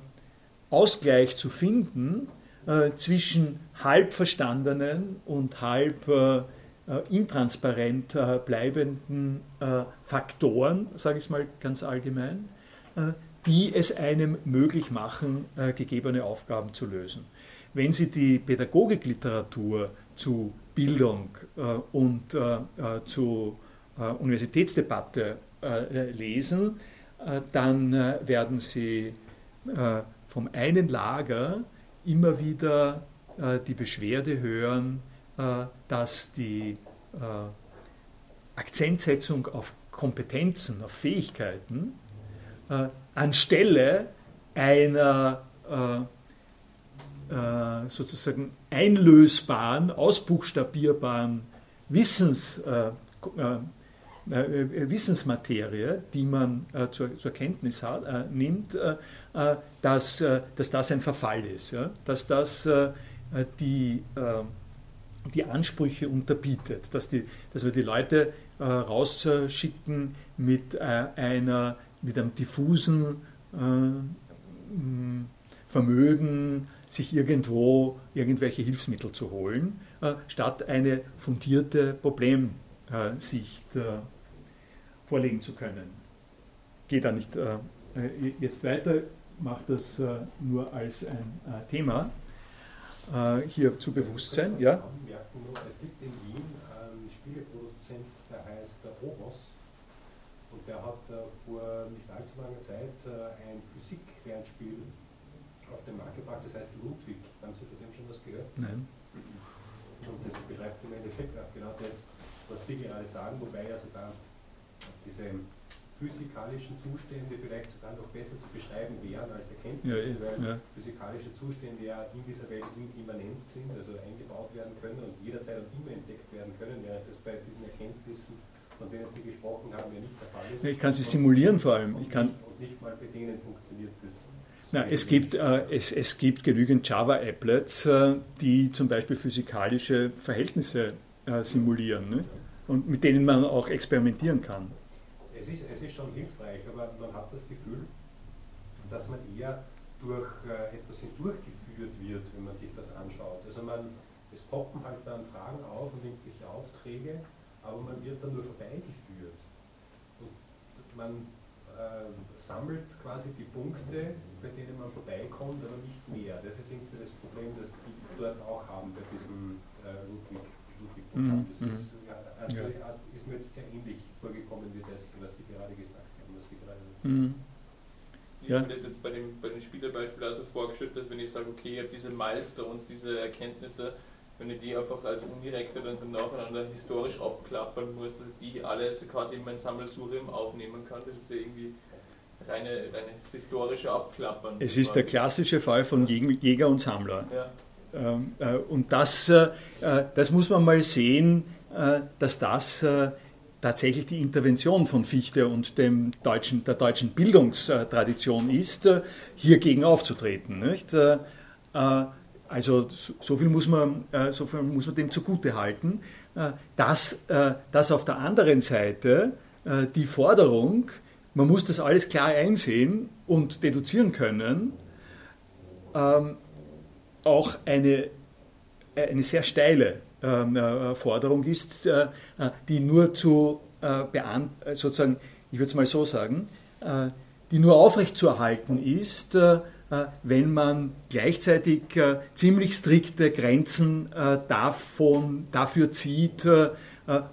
Ausgleich zu finden äh, zwischen halb verstandenen und halb äh, äh intransparent äh, bleibenden äh, Faktoren, sage ich es mal ganz allgemein, die es einem möglich machen, gegebene Aufgaben zu lösen. Wenn Sie die Pädagogikliteratur zu Bildung und zur Universitätsdebatte lesen, äh, dann äh, werden Sie äh, vom einen Lager immer wieder die Beschwerde hören, dass die Akzentsetzung auf Kompetenzen, auf Fähigkeiten anstelle einer sozusagen einlösbaren, ausbuchstabierbaren Wissens, äh, äh, Wissensmaterie, die man äh, zur, zur, Kenntnis hat, äh, nimmt, äh, äh dass, dass das ein Verfall ist, ja? dass das die, die Ansprüche unterbietet, dass, die, dass wir die Leute rausschicken mit, einer, mit einem diffusen Vermögen, sich irgendwo irgendwelche Hilfsmittel zu holen, statt eine fundierte Problemsicht vorlegen zu können. Gehe da nicht äh, jetzt weiter, mache das äh, nur als ein äh, Thema äh, hier zu Bewusstsein. Ja? Es gibt in Wien einen Spieleproduzent, der heißt der Obos und der hat äh, vor nicht allzu langer Zeit äh, ein Physik-Lernspiel auf den Markt gebracht, das heißt Ludwig. Haben Sie von dem schon was gehört? Nein. Und das beschreibt im Endeffekt auch genau das, was Sie gerade sagen, wobei ja sogar diese physikalischen Zustände vielleicht sogar noch besser zu beschreiben wären als Erkenntnisse, ja, weil ja. physikalische Zustände ja in dieser Welt immanent sind, also eingebaut werden können und jederzeit und immer entdeckt werden können, während das bei diesen Erkenntnissen, von denen Sie gesprochen haben, ja nicht der Fall ist. Ich kann sie simulieren vor allem. Ich kann und nicht mal bei denen funktioniert das. Na, es, gibt, äh, es, es gibt genügend Java-Applets, äh, die zum Beispiel physikalische Verhältnisse äh, simulieren ne? und mit denen man auch experimentieren kann es ist, es ist schon hilfreich, aber man hat das Gefühl, dass man eher durch äh, etwas hindurchgeführt durchgeführt wird, wenn man sich das anschaut. Also man, es poppen halt dann Fragen auf und irgendwelche Aufträge, aber man wird dann nur vorbeigeführt. Und man äh, sammelt quasi die Punkte, bei denen man vorbeikommt, aber nicht mehr. Das ist irgendwie das Problem, das die dort auch haben bei diesem äh, Ludwig, Ludwig. Mhm. Das ist, mhm. also ist mir jetzt sehr ähnlich vorgekommen wie das, was Sie gerade gesagt haben. Was Sie gerade mhm. Ich ja. habe mir das jetzt bei dem, bei dem Spielerbeispiel also vorgestellt, dass wenn ich sage, okay, ich habe diese Milestones, diese Erkenntnisse, wenn ich die einfach als undirekte dann so nacheinander historisch abklappern muss, dass ich die alle so quasi in mein Sammelsurium aufnehmen kann, das ist ja irgendwie reine, reine historische Abklappern. Es ist der klassische Fall von Jäger und Sammler. Ja. Ähm, äh, und das, äh, äh, das muss man mal sehen, dass das tatsächlich die Intervention von Fichte und dem deutschen, der deutschen Bildungstradition ist, äh, hier gegen aufzutreten. Nicht? Also so viel muss man, so viel muss man dem zugute halten, dass, dass auf der anderen Seite die Forderung, man muss das alles klar einsehen und deduzieren können, ähm, auch eine, eine sehr steile äh, Forderung ist, äh, die nur zu äh, sozusagen, ich würde es mal so sagen, die nur aufrechtzuerhalten ist, wenn man gleichzeitig ziemlich strikte Grenzen davon, dafür zieht,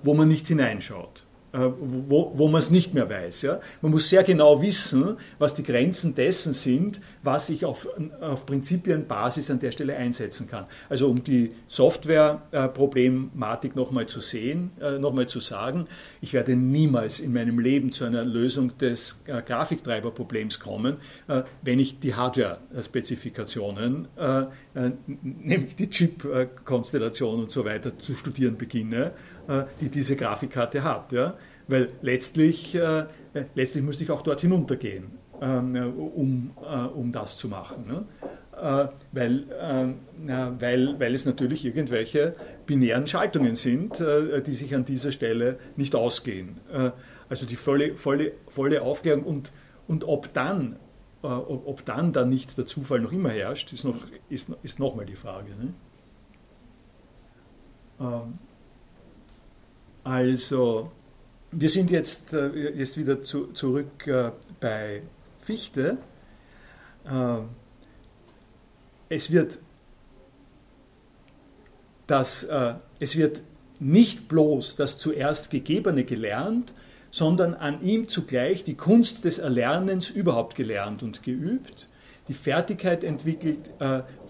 wo man nicht hineinschaut. Äh, wo, wo man es nicht mehr weiß. Man muss sehr genau wissen, was die Grenzen dessen sind, was ich auf, auf Prinzipienbasis an der Stelle einsetzen kann. Also um die Software-Problematik nochmal zu sehen, äh, nochmal zu sagen, ich werde niemals in meinem Leben zu einer Lösung des äh, Grafiktreiberproblems kommen, äh, wenn ich die Hardware-Spezifikationen, nämlich die Chip-Konstellation und so weiter zu studieren beginne, die diese Grafikkarte hat. Weil letztlich, letztlich müsste ich auch dort hinuntergehen, um, äh, um das zu machen. Ne? Äh, weil, äh, weil, weil es natürlich irgendwelche binären Schaltungen sind, äh, die sich an dieser Stelle nicht ausgehen. Äh, also die volle, volle, volle Aufklärung und, und ob dann ob, dann dann nicht der Zufall noch immer herrscht, ist, noch, ist, ist nochmal die Frage. Ne? Ähm, also, wir sind jetzt, äh, jetzt wieder zu, zurück äh, bei Fichte. Äh, es wird, das, es wird nicht bloß das zuerst Gegebene gelernt, sondern an ihm zugleich die Kunst des Erlernens überhaupt gelernt und geübt, die Fertigkeit entwickelt,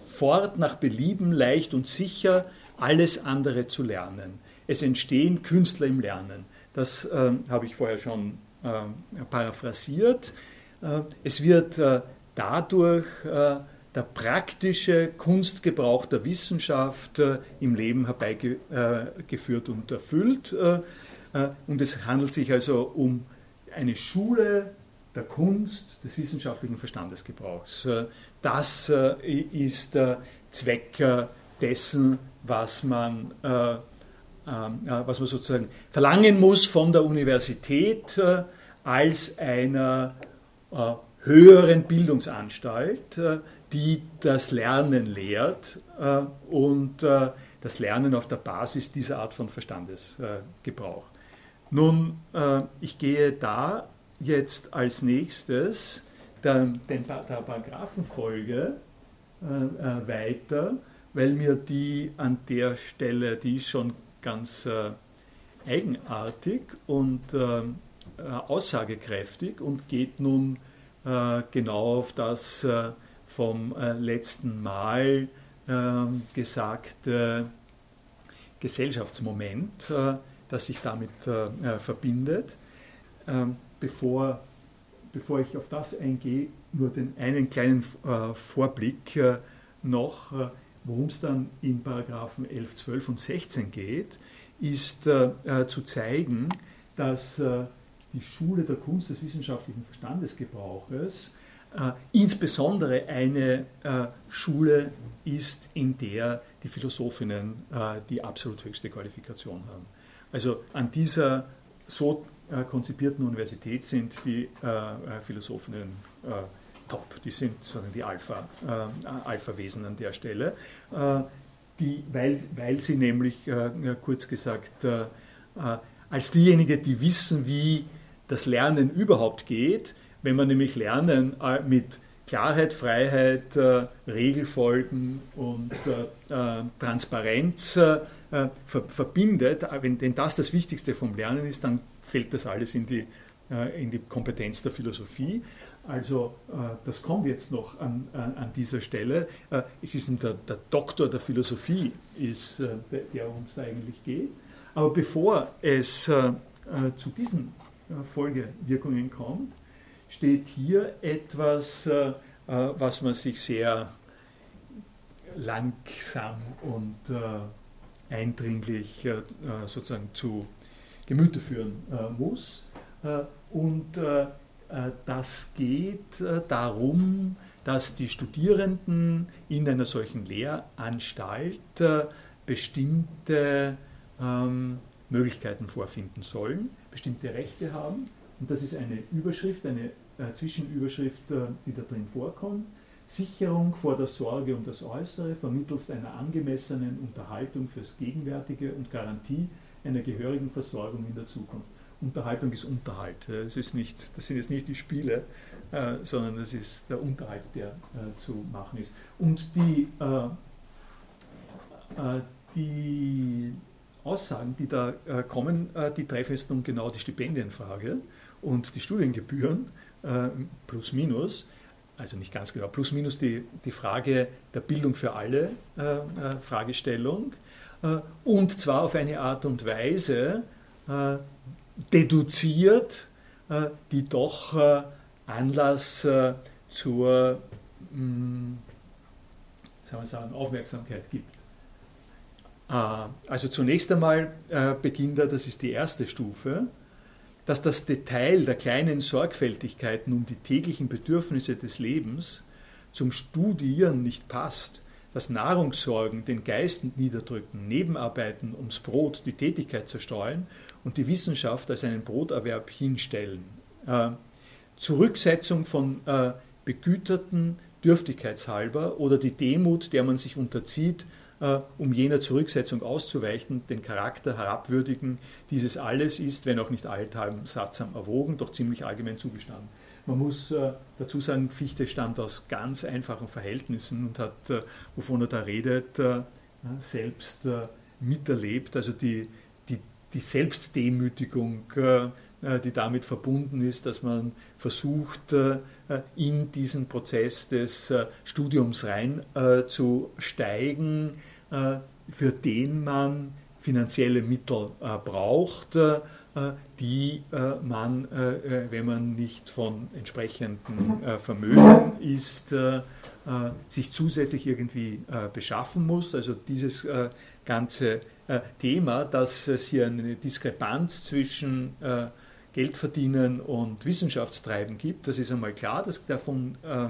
fort nach Belieben leicht und sicher alles andere zu lernen. Es entstehen Künstler im Lernen. Das äh, habe ich vorher schon äh, paraphrasiert. Äh, es wird äh, dadurch äh, der praktische Kunstgebrauch der Wissenschaft im Leben herbeigeführt und erfüllt. und es handelt sich also um eine Schule der Kunst des wissenschaftlichen Verstandesgebrauchs. das ist der Zweck dessen, was man was man sozusagen verlangen muss von der Universität als einer höheren Bildungsanstalt, äh, die das Lernen lehrt und das Lernen auf der Basis dieser Art von Verstandesgebrauch. Nun, ich gehe da jetzt als nächstes der, der Paragraphenfolge weiter, weil mir die an der Stelle, die ist schon ganz äh, eigenartig und äh, äh, aussagekräftig und geht nun äh, genau auf das äh, vom äh, letzten Mal gesagte Gesellschaftsmoment, das sich damit verbindet. Ähm, bevor, bevor ich auf das eingehe, nur den einen kleinen Vorblick noch Worum es dann in Paragraphen 11, 12 und 16 geht, ist äh, äh, zu zeigen, dass äh, die Schule der Kunst des wissenschaftlichen Verstandesgebrauches äh, insbesondere eine äh, Schule ist, in der die Philosophinnen äh, die absolut höchste Qualifikation haben. Also an dieser so konzipierten Universität sind die Philosophinnen top, die sind sozusagen die Alpha, äh, Alpha-Wesen an der Stelle, äh, die, weil, weil sie nämlich, äh, kurz gesagt, äh, äh, als diejenigen, die wissen, wie das Lernen überhaupt geht, wenn man nämlich Lernen äh, mit Klarheit, Freiheit, Regelfolgen und Transparenz verbindet, wenn das das Wichtigste vom Lernen ist, dann fällt das alles in die, in die Kompetenz der Philosophie. Also äh, das kommt jetzt noch an, an, an dieser Stelle. Äh, es ist der, der, Doktor der Philosophie, ist äh, der, worum es da eigentlich geht. Aber bevor es zu diesen Folgewirkungen kommt, steht hier etwas, was man sich sehr langsam und eindringlich sozusagen zu Gemüte führen muss. Und äh, das geht äh, darum, dass die Studierenden in einer solchen Lehranstalt äh, bestimmte ähm, Möglichkeiten vorfinden sollen, bestimmte Rechte haben. Und das ist eine Überschrift, eine Zwischenüberschrift, die da drin vorkommt. Sicherung vor der Sorge um das Äußere vermittels einer angemessenen Unterhaltung fürs Gegenwärtige und Garantie einer gehörigen Versorgung in der Zukunft. Unterhaltung ist Unterhalt. Es ist nicht, das sind jetzt nicht die Spiele, äh, sondern das ist der Unterhalt, der äh, zu machen ist. Und die, äh, äh die Aussagen, die da äh, kommen, äh, die treffen jetzt nun genau die Stipendienfrage und die Studiengebühren plus minus. Also nicht ganz genau, plus minus die, die Frage der Bildung für alle Fragestellung. und zwar auf eine Art und Weise, deduziert, äh, die doch äh, Anlass äh, zur hm, sagen, sagen, Aufmerksamkeit gibt. Also zunächst einmal beginnt er, das ist die erste Stufe, dass das Detail der kleinen Sorgfältigkeiten um die täglichen Bedürfnisse des Lebens zum Studieren nicht passt, dass Nahrungssorgen den Geist niederdrücken, Nebenarbeiten ums Brot die Tätigkeit zerstreuen und die Wissenschaft als einen Broterwerb hinstellen. Äh, Zurücksetzung von äh, Begüterten dürftigkeitshalber oder die Demut, der man sich unterzieht, äh, um jener Zurücksetzung auszuweichen, den Charakter herabwürdigen, dieses alles ist, wenn auch nicht allthalben sattsam erwogen, doch ziemlich allgemein zugestanden. Man muss äh, dazu sagen, Fichte stammt aus ganz einfachen Verhältnissen und hat, äh, wovon er da redet, äh, selbst äh, miterlebt. Also die, die Selbstdemütigung, äh, äh, die damit verbunden ist, dass man versucht, äh, in diesen Prozess des Studiums reinzusteigen, für den man finanzielle Mittel braucht, die man, wenn man nicht von entsprechendem Vermögen ist, sich zusätzlich irgendwie beschaffen muss. Also dieses ganze äh, Thema, dass es hier eine Diskrepanz zwischen äh, Geldverdienen und Wissenschaftstreiben gibt. Das ist einmal klar, dass davon, äh,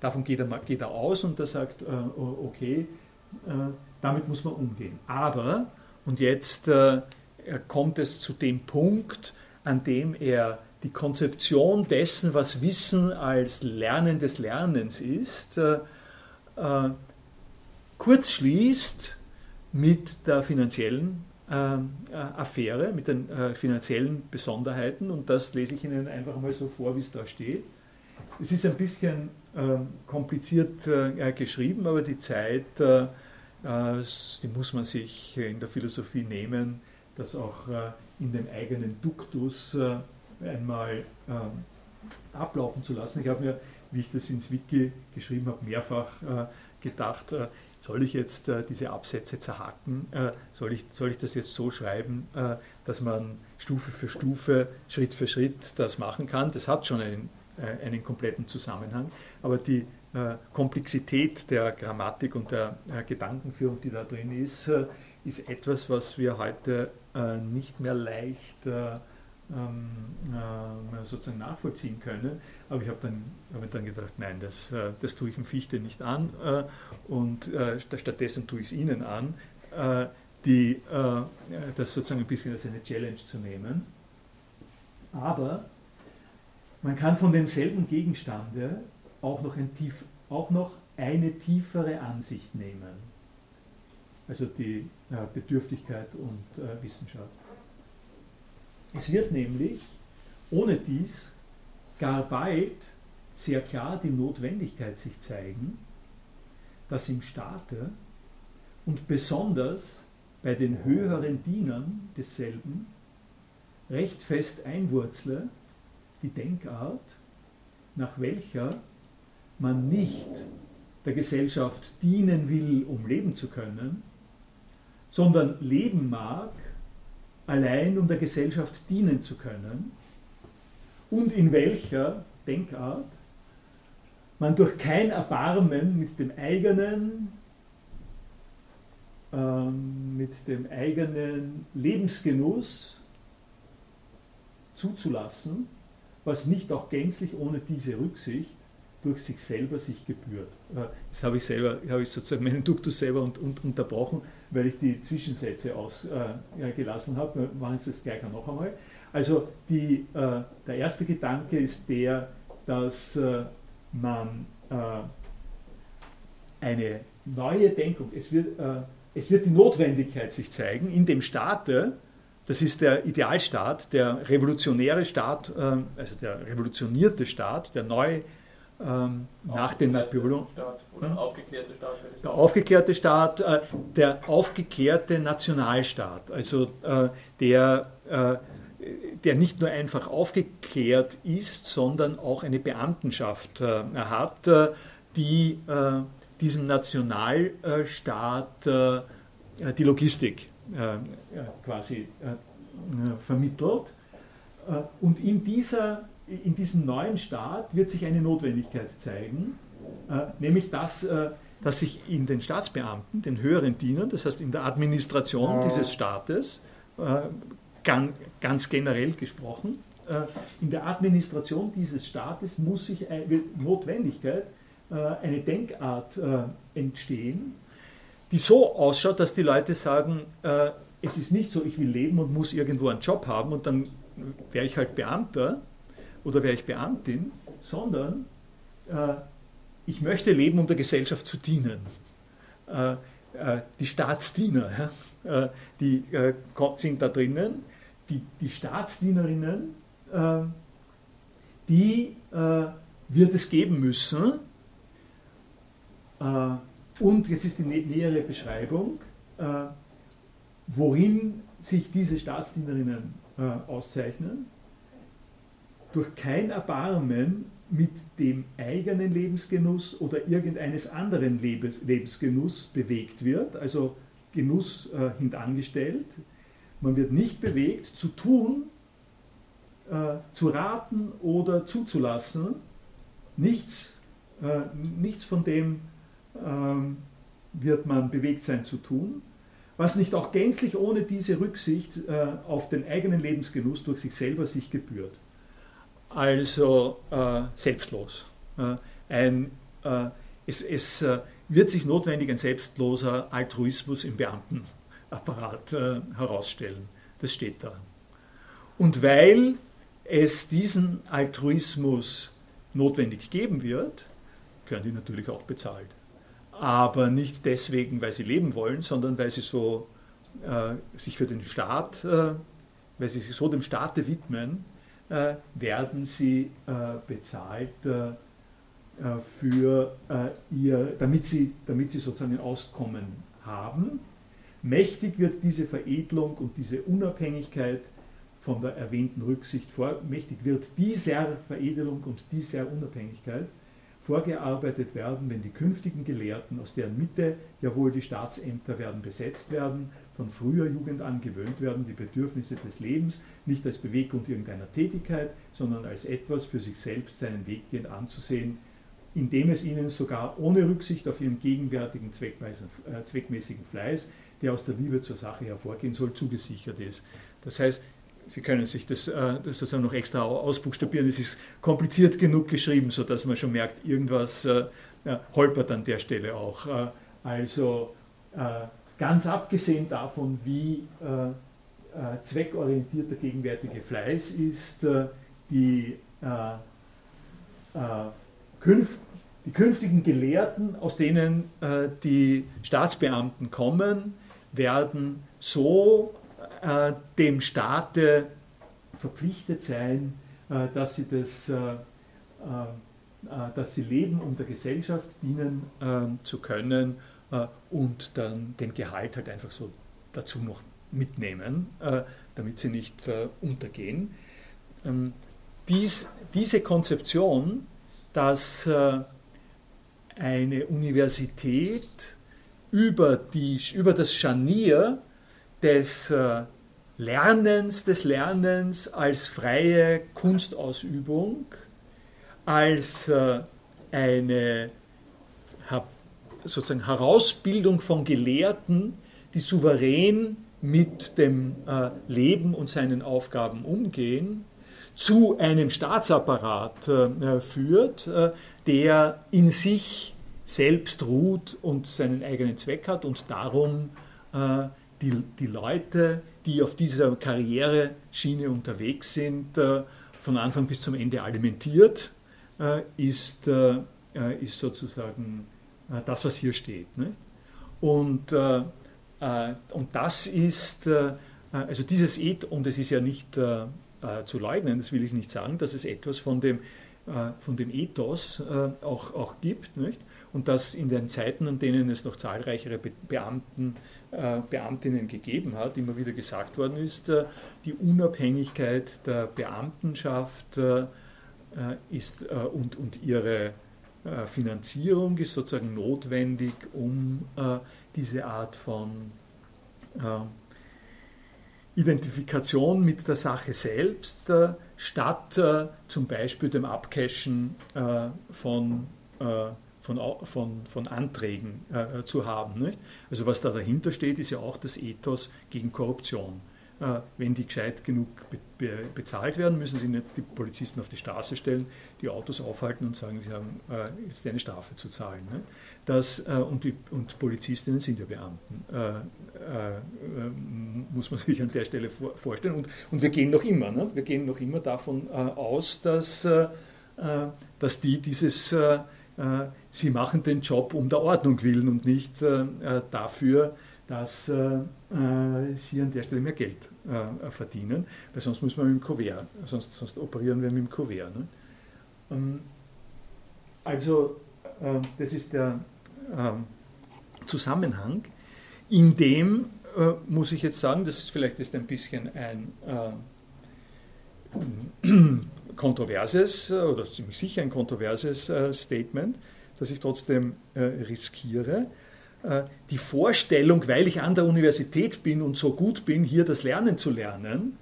davon geht, er, geht er aus und er sagt, okay, damit muss man umgehen. Aber, und jetzt kommt es zu dem Punkt, an dem er die Konzeption dessen, was Wissen als Lernen des Lernens ist, kurz schließt mit der finanziellen äh, äh, Affäre, mit den äh, finanziellen Besonderheiten und das lese ich Ihnen einfach mal so vor, wie es da steht. Es ist ein bisschen ähm, kompliziert äh, geschrieben, aber die Zeit, äh, äh, die muss man sich in der Philosophie nehmen, das auch in dem eigenen Duktus einmal ähm, ablaufen zu lassen. Ich habe mir, wie ich das ins Wiki geschrieben habe, mehrfach gedacht, soll ich jetzt äh, diese Absätze zerhacken? Äh, soll, ich, soll ich das jetzt so schreiben, äh, dass man Stufe für Stufe, Schritt für Schritt das machen kann? Das hat schon einen, äh, einen kompletten Zusammenhang, aber die äh, Komplexität der Grammatik und der äh, Gedankenführung, die da drin ist, ist etwas, was wir heute nicht mehr leicht ähm, äh, sozusagen nachvollziehen können. Aber ich habe dann, hab dann gedacht, nein, das, äh, das tue ich dem Fichte nicht an äh, und äh, stattdessen tue ich es Ihnen an, äh, die, äh, das sozusagen ein bisschen als eine Challenge zu nehmen. Aber man kann von demselben Gegenstande auch noch, ein tief, auch noch eine tiefere Ansicht nehmen. Also die äh, Bedürftigkeit und äh, Wissenschaft. Es wird nämlich ohne dies gar bald sehr klar die Notwendigkeit sich zeigen, dass im Staate und besonders bei den höheren Dienern desselben recht fest einwurzle die Denkart, nach welcher man nicht der Gesellschaft dienen will, um leben zu können, sondern leben mag, allein um der Gesellschaft dienen zu können, und in welcher Denkart man durch kein Erbarmen mit dem eigenen, ähm, mit dem eigenen Lebensgenuss zuzulassen, was nicht auch gänzlich ohne diese Rücksicht durch sich selber sich gebührt. Äh, das habe ich selber, habe ich sozusagen meinen Duktus selber und, und, unterbrochen, weil ich die Zwischensätze ausgelassen äh, habe. Wir machen es gleich noch einmal. Also die, äh, der erste Gedanke ist der, dass äh, man äh, eine neue Denkung, es wird, äh, es wird die Notwendigkeit sich zeigen, in dem Staate, das ist der Idealstaat, der revolutionäre Staat, also der revolutionierte Staat, der neu ähm, nach den Napoleon. Oder hm? aufgeklärte Staat. Der aufgeklärte Staat, äh, der aufgeklärte Nationalstaat, also äh, der, äh, der nicht nur einfach aufgeklärt ist, sondern auch eine Beamtenschaft äh, hat, äh, die äh, diesem Nationalstaat die Logistik quasi vermittelt. Und in dieser in diesem neuen Staat wird sich eine Notwendigkeit zeigen, äh, nämlich dass, äh, dass sich in den Staatsbeamten, den höheren Dienern, das heißt in der Administration dieses Staates, äh, ganz, generell gesprochen, in der Administration dieses Staates muss sich eine Notwendigkeit, eine Denkart entstehen, die so ausschaut, dass die Leute sagen, es ist nicht so, ich will leben und muss irgendwo einen Job haben und dann wäre ich halt Beamter, oder wäre ich Beamtin, sondern äh, ich möchte leben, um der Gesellschaft zu dienen. Äh, äh, die Staatsdiener, ja, äh, die äh, sind da drinnen. Die, die Staatsdienerinnen, äh, die wird es geben müssen. und jetzt ist die nähere Beschreibung, worin sich diese Staatsdienerinnen auszeichnen durch kein Erbarmen mit dem eigenen Lebensgenuss oder irgendeines anderen Lebens, Lebensgenuss bewegt wird, also Genuss äh, hintangestellt. Man wird nicht bewegt, zu tun, äh, zu raten oder zuzulassen. Nichts, äh, nichts von dem ähm, wird man bewegt sein zu tun, was nicht auch gänzlich ohne diese Rücksicht äh, auf den eigenen Lebensgenuss durch sich selber sich gebührt also äh, selbstlos. Äh, ein, äh, es, es äh, wird sich notwendig ein selbstloser Altruismus im Beamtenapparat äh, herausstellen. Das steht da. Und weil es diesen Altruismus notwendig geben wird, können die natürlich auch bezahlt. Aber nicht deswegen, weil sie leben wollen, sondern weil sie so äh, sich für den Staat, weil sie sich so dem Staate widmen, äh, werden sie äh, bezahlt äh, für ihr, damit sie, damit sie sozusagen ein Auskommen haben. Mächtig wird diese Veredelung und diese Unabhängigkeit von der erwähnten Rücksicht vor, mächtig wird dieser Veredelung und dieser Unabhängigkeit vorgearbeitet werden, wenn die künftigen Gelehrten, aus deren Mitte ja wohl die Staatsämter werden besetzt werden, von früher Jugend an gewöhnt werden, die Bedürfnisse des Lebens nicht als Beweggrund irgendeiner Tätigkeit, sondern als etwas für sich selbst seinen Weg gehend anzusehen, indem es ihnen sogar ohne Rücksicht auf ihren gegenwärtigen äh, zweckmäßigen Fleiß, der aus der Liebe zur Sache hervorgehen soll, zugesichert ist. Das heißt, Sie können sich das, äh, das sozusagen noch extra ausbuchstabieren. Es ist kompliziert genug geschrieben, sodass man schon merkt, irgendwas äh, holpert an der Stelle auch. Äh, also Ganz abgesehen davon, wie äh, äh, zweckorientiert der gegenwärtige Fleiß ist, äh, die, äh, äh, künft, die künftigen Gelehrten, aus denen äh, die Staatsbeamten kommen, werden so äh, dem Staate verpflichtet sein, äh, dass sie das äh, dass sie leben, um der Gesellschaft dienen zu können und dann den Gehalt halt einfach so dazu noch mitnehmen, damit sie nicht untergehen. Ähm, dies, diese Konzeption, dass eine Universität über, die, über das Scharnier des Lernens, des Lernens als freie Kunstausübung, als äh, eine sozusagen Herausbildung von Gelehrten, die souverän mit dem äh, Leben und seinen Aufgaben umgehen, zu einem Staatsapparat äh, führt, der in sich selbst ruht und seinen eigenen Zweck hat und darum die, die Leute, die auf dieser Karriereschiene unterwegs sind, äh, von Anfang bis zum Ende alimentiert, äh, ist, äh, ist sozusagen das, was hier steht. Und, und das ist, also dieses Ethos, und es ist ja nicht zu leugnen, das will ich nicht sagen, dass es etwas von dem, von dem Ethos auch, auch gibt. Nicht? Und dass in den Zeiten, an denen es noch zahlreichere Beamten gibt, äh, Beamtinnen gegeben hat, immer wieder gesagt worden ist, äh, die Unabhängigkeit der Beamtenschaft äh, ist und, und ihre Finanzierung ist sozusagen notwendig, um diese Art von Identifikation mit der Sache selbst, statt zum Beispiel dem Abcashen von von, von, von Anträgen äh, zu haben. Nicht? Also was da dahinter steht, ist ja auch das Ethos gegen Korruption. Äh, wenn die gescheit genug be be bezahlt werden, müssen sie nicht die Polizisten auf die Straße stellen, die Autos aufhalten und sagen, sie haben äh, jetzt eine Strafe zu zahlen. Ne? Das, äh, und, die, und Polizistinnen sind ja Beamten, muss man sich an der Stelle vor, vorstellen. Und, und wir gehen noch immer, ne? wir gehen noch immer davon aus, dass, dass die dieses sie machen den Job um der Ordnung willen und nicht dafür, dass äh, äh, sie an der Stelle mehr Geld äh, verdienen, weil sonst muss man mit dem Kuvert, sonst, sonst operieren wir mit dem Kuvert. Ne? Ähm, also äh, das ist der ähm, Zusammenhang, in dem muss ich jetzt sagen, das ist vielleicht ist ein bisschen ein kontroverses oder ziemlich sicher ein kontroverses Statement, das ich trotzdem äh, riskiere. Äh, die Vorstellung, weil ich an der Universität bin und so gut bin, hier das Lernen zu lernen,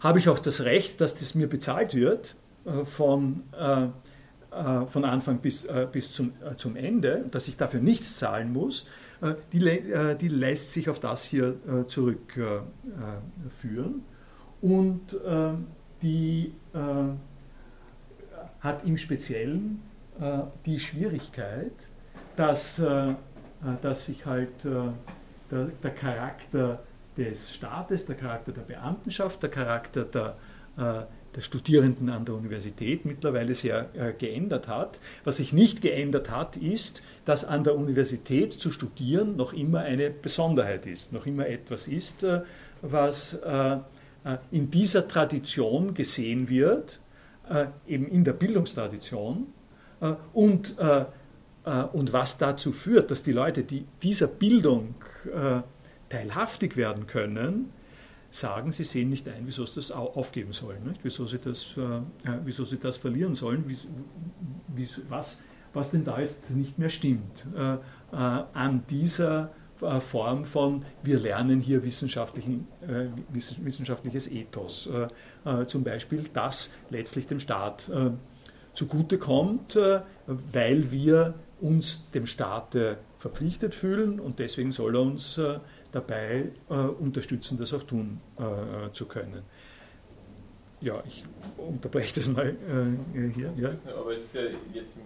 habe ich auch das Recht, dass das mir bezahlt wird äh, von, äh, von Anfang bis, bis zum, zum Ende, dass ich dafür nichts zahlen muss, die, die lässt sich auf das hier zurückführen. Und die hat im Speziellen die Schwierigkeit, dass, dass sich halt der, der Charakter des Staates, der Charakter der Beamtenschaft, der Charakter der, der Studierenden an der Universität mittlerweile sehr geändert hat. Was sich nicht geändert hat, ist, dass an der Universität zu studieren noch immer eine Besonderheit ist, noch immer etwas ist, was in dieser Tradition gesehen wird, eben in der Bildungstradition, äh, und, äh, äh, und was dazu führt, dass die Leute, die dieser Bildung teilhaftig werden können, sagen, sie sehen nicht ein, wieso sie das aufgeben sollen, nicht? Wieso, sie das, wieso sie das verlieren sollen, was, was denn da jetzt nicht mehr stimmt an dieser Form von, wir lernen hier wissenschaftlichen, äh, wissenschaftliches Ethos. Äh, zum Beispiel, das letztlich dem Staat zugutekommt, äh, weil wir uns dem Staat verpflichtet fühlen und deswegen soll er uns äh, dabei äh, unterstützen, das auch tun zu können. Ja, ich unterbreche das mal hier. Ja. Aber es ist ja jetzt im,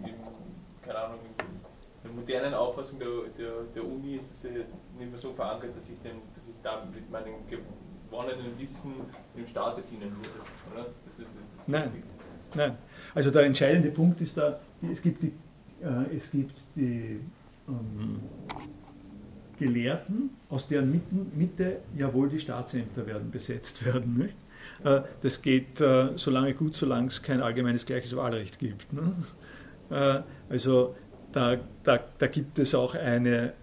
keine Ahnung, in der modernen Auffassung der, der, der Uni ist es ja nicht mehr so verankert, dass ich, den, dass ich da mit meinen gewonnenen Wissen dem Staate dienen würde. Oder? Das ist, das Nein. nein. Also der entscheidende Punkt ist da, es gibt die, äh, es gibt die ähm, Gelehrten, aus deren Mitte ja wohl die Staatsämter werden besetzt werden. Nicht? Äh, das geht äh, so lange gut, solange es kein allgemeines gleiches Wahlrecht gibt. Ne? Äh, also da, da, da, gibt es auch eine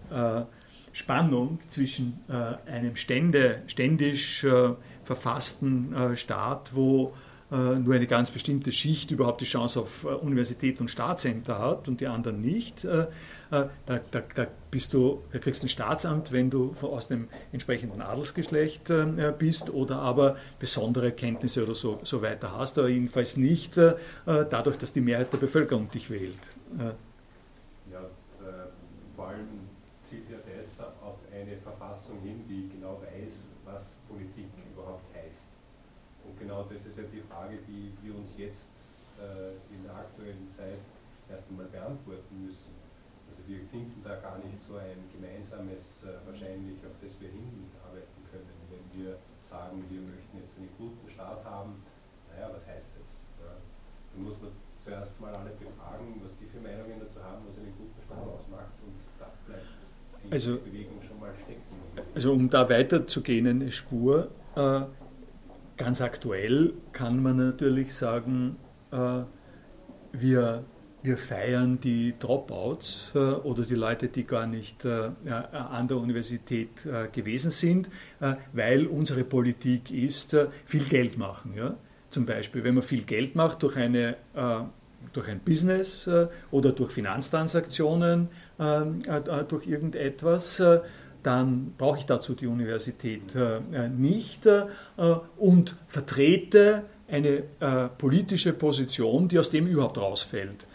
Spannung zwischen einem Stände, ständisch verfassten Staat, wo äh, nur eine ganz bestimmte Schicht überhaupt die Chance auf äh, Universität und Staatsämter hat und die anderen nicht. Äh, da, da, da, du, da kriegst du ein Staatsamt, wenn du aus dem entsprechenden Adelsgeschlecht bist oder aber besondere Kenntnisse oder so, so weiter hast, aber jedenfalls nicht dadurch, dass die Mehrheit der Bevölkerung dich wählt. Ja, vor allem zielt ja das auf eine Verfassung hin, die genau weiß, was Politik überhaupt heißt. Und genau das ist ja die Frage, die wir uns jetzt äh, in der aktuellen Zeit erst einmal beantworten müssen. Also wir finden da gar nicht so ein gemeinsames äh, wahrscheinlich, auf das wir hinarbeiten können. Wenn wir sagen, wir möchten jetzt einen guten Staat haben, naja, was heißt das? Ja? Dann muss man zuerst mal alle befragen, was die für Meinungen dazu haben, was einen guten Staat ausmacht und da bleibt die also, Bewegung schon mal stecken. Also um da weiterzugehen, eine Spur, äh, Ganz aktuell kann man natürlich sagen, äh, wir, wir feiern die Dropouts äh, oder die Leute, die gar nicht äh, an der Universität gewesen sind, weil unsere Politik ist, viel Geld machen. Zum Beispiel, wenn man viel Geld macht durch eine durch ein Business oder durch Finanztransaktionen, durch irgendetwas, dann brauche ich dazu die Universität äh, äh, nicht äh, und vertrete eine äh, politische Position, die aus dem überhaupt rausfällt.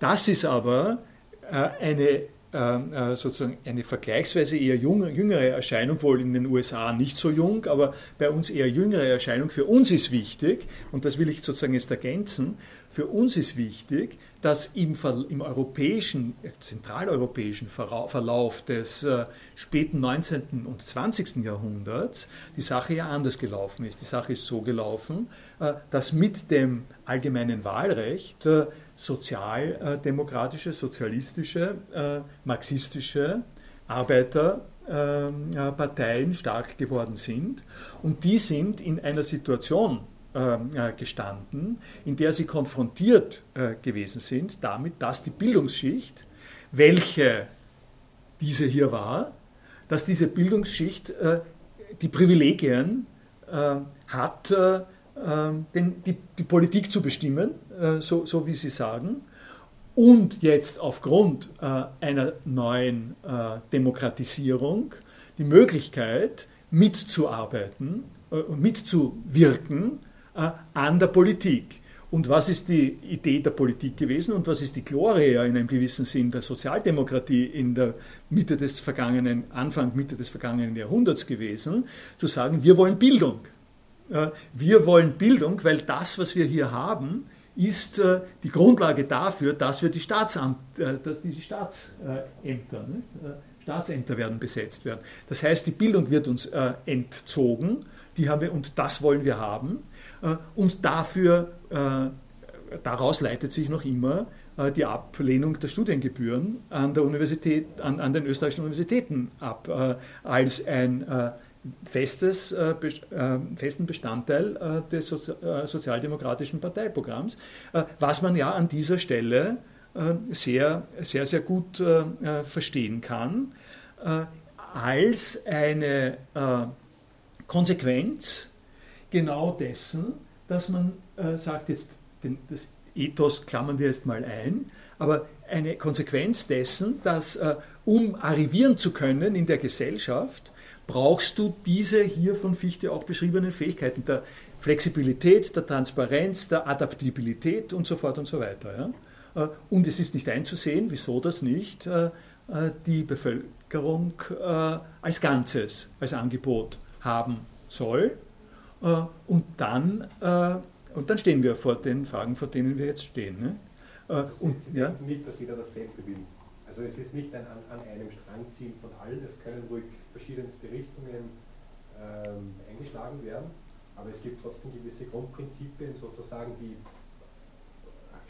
Das ist aber äh, eine äh, sozusagen eine vergleichsweise eher jüngere Erscheinung, wohl in den USA nicht so jung, aber bei uns eher jüngere Erscheinung. Für uns ist wichtig, und das will ich sozusagen jetzt ergänzen, für uns ist wichtig, dass im, im europäischen, zentraleuropäischen Verlauf des äh, späten 19. und 20. Jahrhunderts die Sache ja anders gelaufen ist. Die Sache ist so gelaufen, äh, dass mit dem allgemeinen Wahlrecht äh, sozialdemokratische, sozialistische, äh, marxistische Arbeiterparteien stark geworden sind. Und die sind in einer Situation ähm, äh, gestanden, in der sie konfrontiert äh, gewesen sind damit, dass die Bildungsschicht, welche diese hier war, dass diese Bildungsschicht äh, die Privilegien hat, den, die, Politik zu bestimmen, so, wie Sie sagen, und jetzt aufgrund einer neuen Demokratisierung die Möglichkeit mitzuarbeiten und mitzuwirken äh, an der Politik. Und was ist die Idee der Politik gewesen und was ist die Gloria in einem gewissen Sinn der Sozialdemokratie in der Mitte des vergangenen, Anfang, Mitte des vergangenen Jahrhunderts gewesen? Zu sagen, wir wollen Bildung. Äh, wir wollen Bildung, weil das, was wir hier haben, ist äh, die Grundlage dafür, dass wir die, Staatsamt, dass die Staatsämter, Staatsämter werden besetzt werden. Das heißt, die Bildung wird uns entzogen, die haben wir, und das wollen wir haben. Äh, und dafür, äh, daraus leitet sich noch immer äh, die Ablehnung der Studiengebühren an, der Universität, an, an den österreichischen Universitäten ab, als ein festes, festen Bestandteil des sozialdemokratischen Parteiprogramms, was man ja an dieser Stelle sehr, sehr, sehr gut verstehen kann, als eine Konsequenz genau dessen, dass man äh, sagt, jetzt den, das Ethos klammern wir jetzt mal ein, aber eine Konsequenz dessen, dass äh, um arrivieren zu können in der Gesellschaft, brauchst du diese hier von Fichte auch beschriebenen Fähigkeiten der Flexibilität, der Transparenz, der Adaptabilität und so fort und so weiter. Ja? Äh, und es ist nicht einzusehen, wieso das nicht äh, äh, die Bevölkerung als Ganzes, als Angebot haben soll und, dann, äh, und dann stehen wir vor den Fragen, vor denen wir jetzt stehen. Ne? Äh, also und, ja? Nicht, dass jeder dasselbe will. Also es ist nicht ein an, an einem Strang ziehen von allen, es können ruhig verschiedenste Richtungen ähm, eingeschlagen werden, aber es gibt trotzdem gewisse Grundprinzipien, sozusagen, die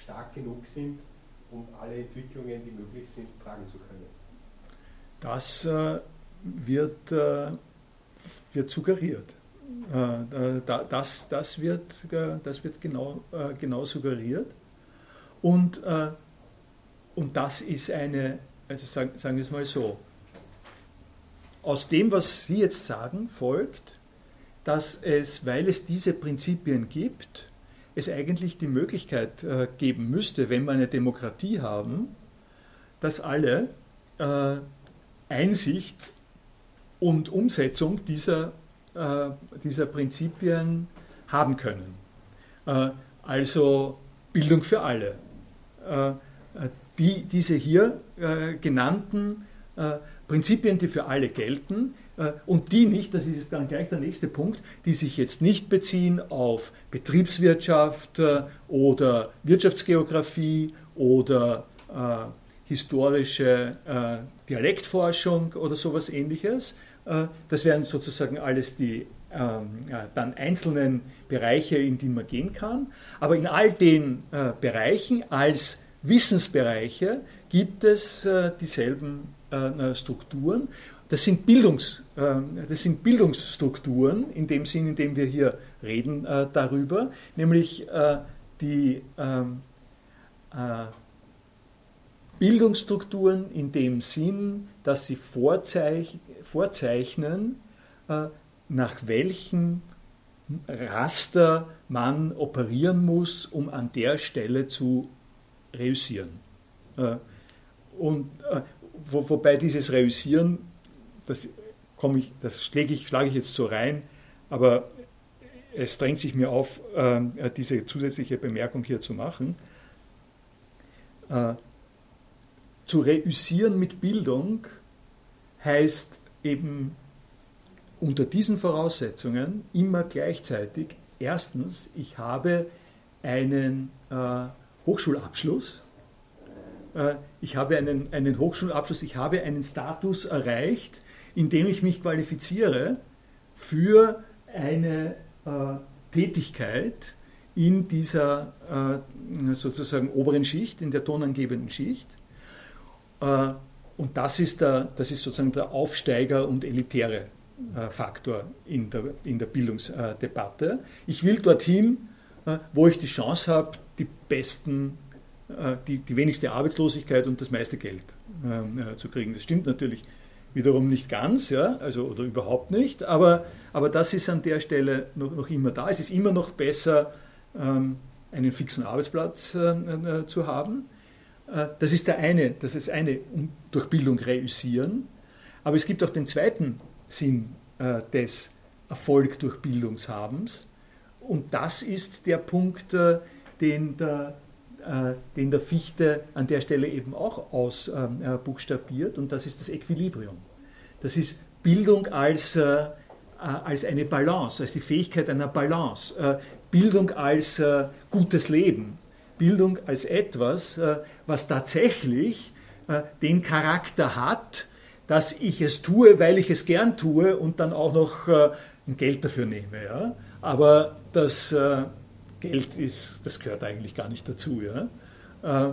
stark genug sind, um alle Entwicklungen, die möglich sind, tragen zu können. Das äh, wird, äh, wird suggeriert. Äh, das, das, wird, äh, das wird genau, äh, genau suggeriert. Und, und das ist eine, also sagen, sagen wir es mal so, aus dem, was Sie jetzt sagen, folgt, dass es, weil es diese Prinzipien gibt, es eigentlich die Möglichkeit geben müsste, wenn wir eine Demokratie haben, dass alle Einsicht und Umsetzung dieser, dieser Prinzipien haben können. Äh, also Bildung für alle. Äh, die, diese hier äh, genannten Prinzipien, die für alle gelten, äh, und die nicht, das ist dann gleich der nächste Punkt, die sich jetzt nicht beziehen auf Betriebswirtschaft äh, oder Wirtschaftsgeografie oder äh, historische äh, Dialektforschung oder sowas ähnliches. Äh, das wären sozusagen alles die ähm, ja, dann einzelnen Bereiche, in die man gehen kann. Aber in all den äh, Bereichen als Wissensbereiche gibt es dieselben Strukturen. Das sind, Bildungs, äh, das sind Bildungsstrukturen, in dem Sinn, in dem wir hier reden äh, darüber, nämlich äh, die ähm, Bildungsstrukturen in dem Sinn, dass sie vorzeich vorzeichnen, nach welchem Raster man operieren muss, um an der Stelle zu reüssieren. Und wo, wobei dieses Reüssieren das, ich, das schlage ich, schlage ich jetzt so rein, aber es drängt sich mir auf, äh, diese zusätzliche Bemerkung hier zu machen. Äh, zu reüssieren mit Bildung heißt eben unter diesen Voraussetzungen immer gleichzeitig, erstens, ich habe einen äh, Hochschulabschluss, äh, ich habe einen, einen Hochschulabschluss, ich habe einen Status erreicht, indem ich mich qualifiziere für eine äh, Tätigkeit in dieser äh, sozusagen oberen Schicht, in der tonangebenden Schicht. Und das ist, der, das ist sozusagen der Aufsteiger und elitäre äh, Faktor in der, in der Bildungsdebatte. Ich will dorthin, äh, wo ich die Chance habe, die besten äh, die, die wenigste Arbeitslosigkeit und das meiste Geld äh, zu kriegen. Das stimmt natürlich Wiederum nicht ganz, ja, also oder überhaupt nicht, aber, aber das ist an der Stelle noch, noch immer da. Es ist immer noch besser, ähm, einen fixen Arbeitsplatz zu haben. Äh, das ist der eine, das ist eine um, durch Bildung reüssieren. Aber es gibt auch den zweiten Sinn äh, des Erfolg durch Bildungshabens. Und das ist der Punkt, äh, den der den der Fichte an der Stelle eben auch ausbuchstabiert, und das ist das Equilibrium. Das ist Bildung als, als eine Balance, als die Fähigkeit einer Balance, Bildung als gutes Leben, Bildung als etwas, was tatsächlich den Charakter hat, dass ich es tue, weil ich es gern tue und dann auch noch ein Geld dafür nehme. Aber das Geld ist, das gehört eigentlich gar nicht dazu. Äh,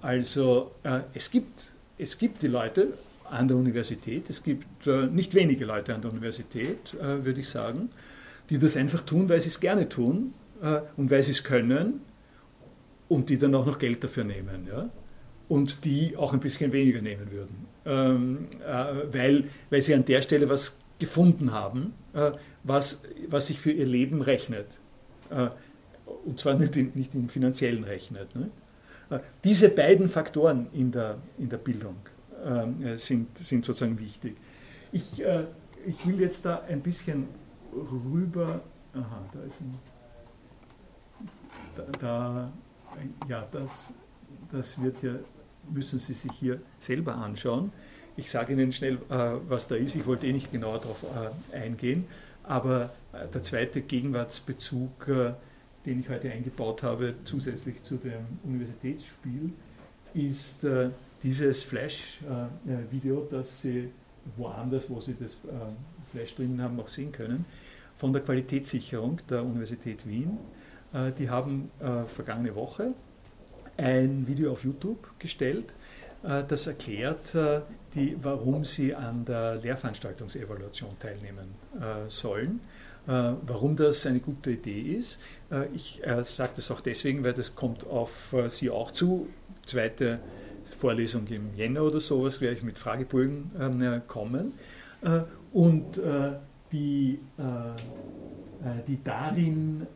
also äh, es, gibt, es gibt die Leute an der Universität, es gibt äh, nicht wenige Leute an der Universität, würde ich sagen, die das einfach tun, weil sie es gerne tun und weil sie es können und die dann auch noch Geld dafür nehmen. Ja? Und die auch ein bisschen weniger nehmen würden, ähm, weil, weil sie an der Stelle was gefunden haben, was, was sich für ihr Leben rechnet und zwar nicht, in, nicht im finanziellen rechnet. Ne? Äh, diese beiden Faktoren in der, in der Bildung äh, sind, sind sozusagen wichtig. Ich, äh, ich will jetzt da ein bisschen rüber. Aha, da ist ein. Da, da ja, das, das wird ja, müssen Sie sich hier selber anschauen. Ich sage Ihnen schnell, äh, was da ist. Ich wollte eh nicht genauer darauf äh, eingehen. Aber äh, der zweite Gegenwartsbezug den ich heute eingebaut habe, zusätzlich zu dem Universitätsspiel, ist dieses Flash-Video, das Sie woanders, wo Sie das Flash drinnen haben, auch sehen können, von der Qualitätssicherung der Universität Wien. Äh, die haben äh, vergangene Woche ein Video auf YouTube gestellt, das erklärt, die, warum sie an der Lehrveranstaltungsevaluation teilnehmen sollen. Warum das eine gute Idee ist. Ich sage das auch deswegen, weil das kommt auf Sie auch zu. Zweite Vorlesung im Jänner oder sowas werde ich mit Fragebögen ähm, kommen. Und die, die darin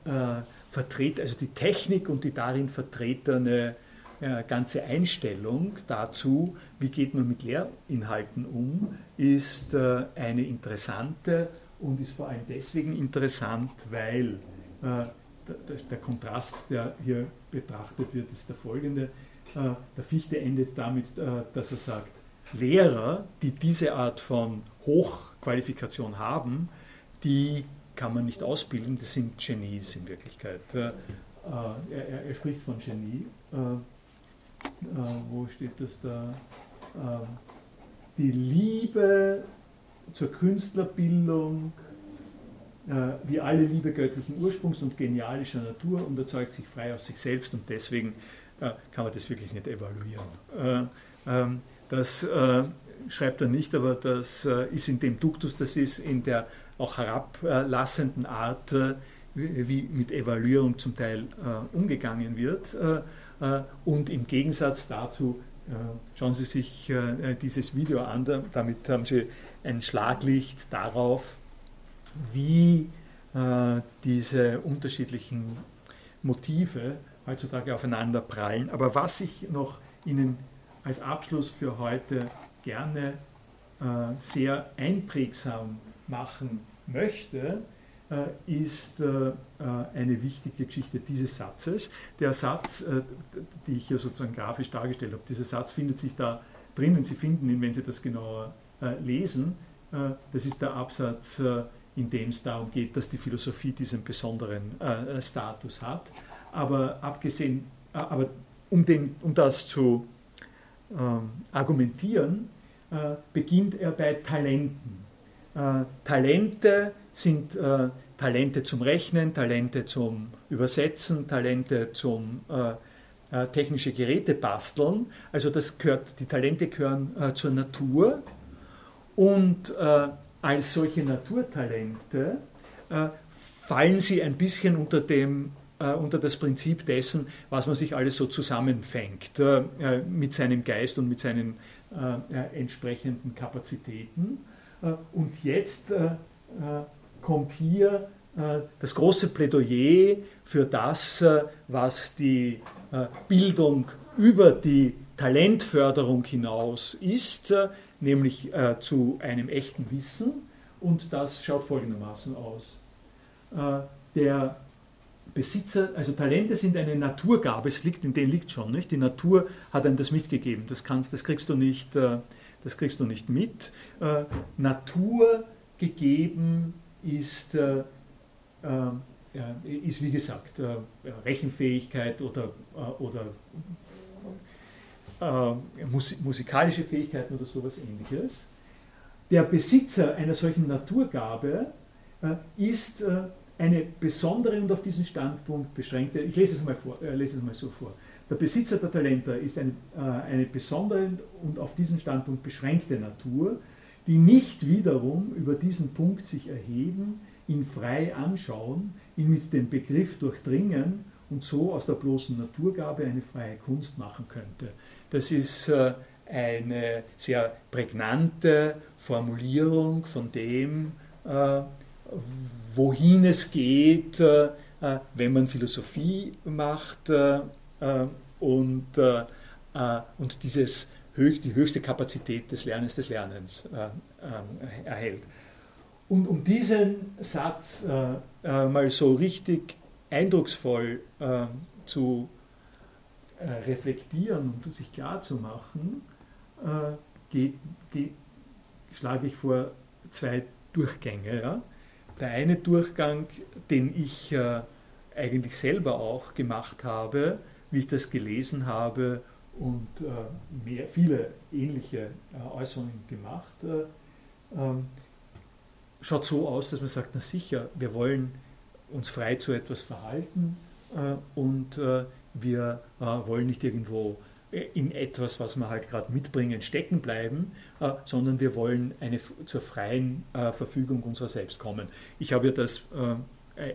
vertritt, also die Technik und die darin vertretene äh, ganze Einstellung dazu, wie geht man mit Lehrinhalten um, ist äh, eine interessante und ist vor allem deswegen interessant, weil äh, der, der, Kontrast, der hier betrachtet wird, ist der folgende. Äh, der Fichte endet damit, äh, dass er sagt, Lehrer, die diese Art von Hochqualifikation haben, die kann man nicht ausbilden, das sind Genies in Wirklichkeit. Äh, er, er, er, spricht von Genie. Äh, äh, wo steht das da? Ähm, die Liebe zur Künstlerbildung, wie alle Liebe göttlichen Ursprungs und genialischer Natur und erzeugt sich frei aus sich selbst und deswegen kann man das wirklich nicht evaluieren. Ähm, das schreibt er nicht, aber das ist in dem Duktus, das ist in der auch herablassenden Art, äh, wie mit Evaluierung zum Teil äh, umgegangen wird. Äh, und im Gegensatz dazu schauen Sie sich dieses Video an, damit haben Sie ein Schlaglicht darauf, wie diese unterschiedlichen Motive heutzutage aufeinander prallen. Aber was ich noch Ihnen als Abschluss für heute gerne sehr einprägsam machen möchte, äh, ist äh, äh, eine wichtige Geschichte dieses Satzes. Der Satz, die ich hier sozusagen grafisch dargestellt habe, dieser Satz findet sich da drinnen. Sie finden ihn, wenn Sie das genauer lesen. Das ist der Absatz, in dem es darum geht, dass die Philosophie diesen besonderen Status hat. Aber abgesehen, aber um, den, um das zu ähm, argumentieren, beginnt er bei Talenten. Äh, Talente sind äh, Talente zum Rechnen, Talente zum Übersetzen, Talente zum äh, technische Geräte basteln. Also das gehört, die Talente gehören zur Natur und als solche Naturtalente fallen sie ein bisschen unter dem unter das Prinzip dessen, was man sich alles so zusammenfängt mit seinem Geist und mit seinen entsprechenden Kapazitäten. Äh, und jetzt äh, äh, kommt hier das große Plädoyer für das, was die Bildung über die Talentförderung hinaus ist, nämlich zu einem echten Wissen. Und das schaut folgendermaßen aus. Der Besitzer, also Talente sind eine Naturgabe, es liegt, in denen liegt schon, nicht? Die Natur hat einem das mitgegeben, das, kannst, das kriegst du nicht das kriegst du nicht mit. Äh, Natur gegeben ist, äh, äh, ist wie gesagt äh, Rechenfähigkeit oder, äh, oder äh, musikalische Fähigkeiten oder sowas ähnliches. Der Besitzer einer solchen Naturgabe ist eine besondere und auf diesen Standpunkt beschränkte, ich lese es mal, vor, lese es mal so vor, der Besitzer der Talente ist eine, äh, eine besondere und auf diesen Standpunkt beschränkte Natur, die nicht wiederum über diesen Punkt sich erheben, ihn frei anschauen, ihn mit dem Begriff durchdringen und so aus der bloßen Naturgabe eine freie Kunst machen könnte. Das ist äh, eine sehr prägnante Formulierung von dem, äh, wohin es geht, wenn man Philosophie macht äh, und, äh, äh, und dieses die höchste Kapazität des Lernens des Lernens erhält. Und um diesen Satz mal so richtig eindrucksvoll zu reflektieren und sich klar zu machen, geht, geht, schlage ich vor zwei Durchgänge. Ja? Der eine Durchgang, den ich äh, eigentlich selber auch gemacht habe, wie ich das gelesen habe und äh, mehr, viele ähnliche äh, Äußerungen gemacht, äh, ähm, schaut so aus, dass man sagt, na sicher, wir wollen uns frei zu etwas verhalten äh, und äh, wir wollen nicht irgendwo in etwas, was wir halt gerade mitbringen, stecken bleiben, äh, sondern wir wollen eine, zur freien äh, Verfügung unserer selbst kommen. Ich habe ja das äh,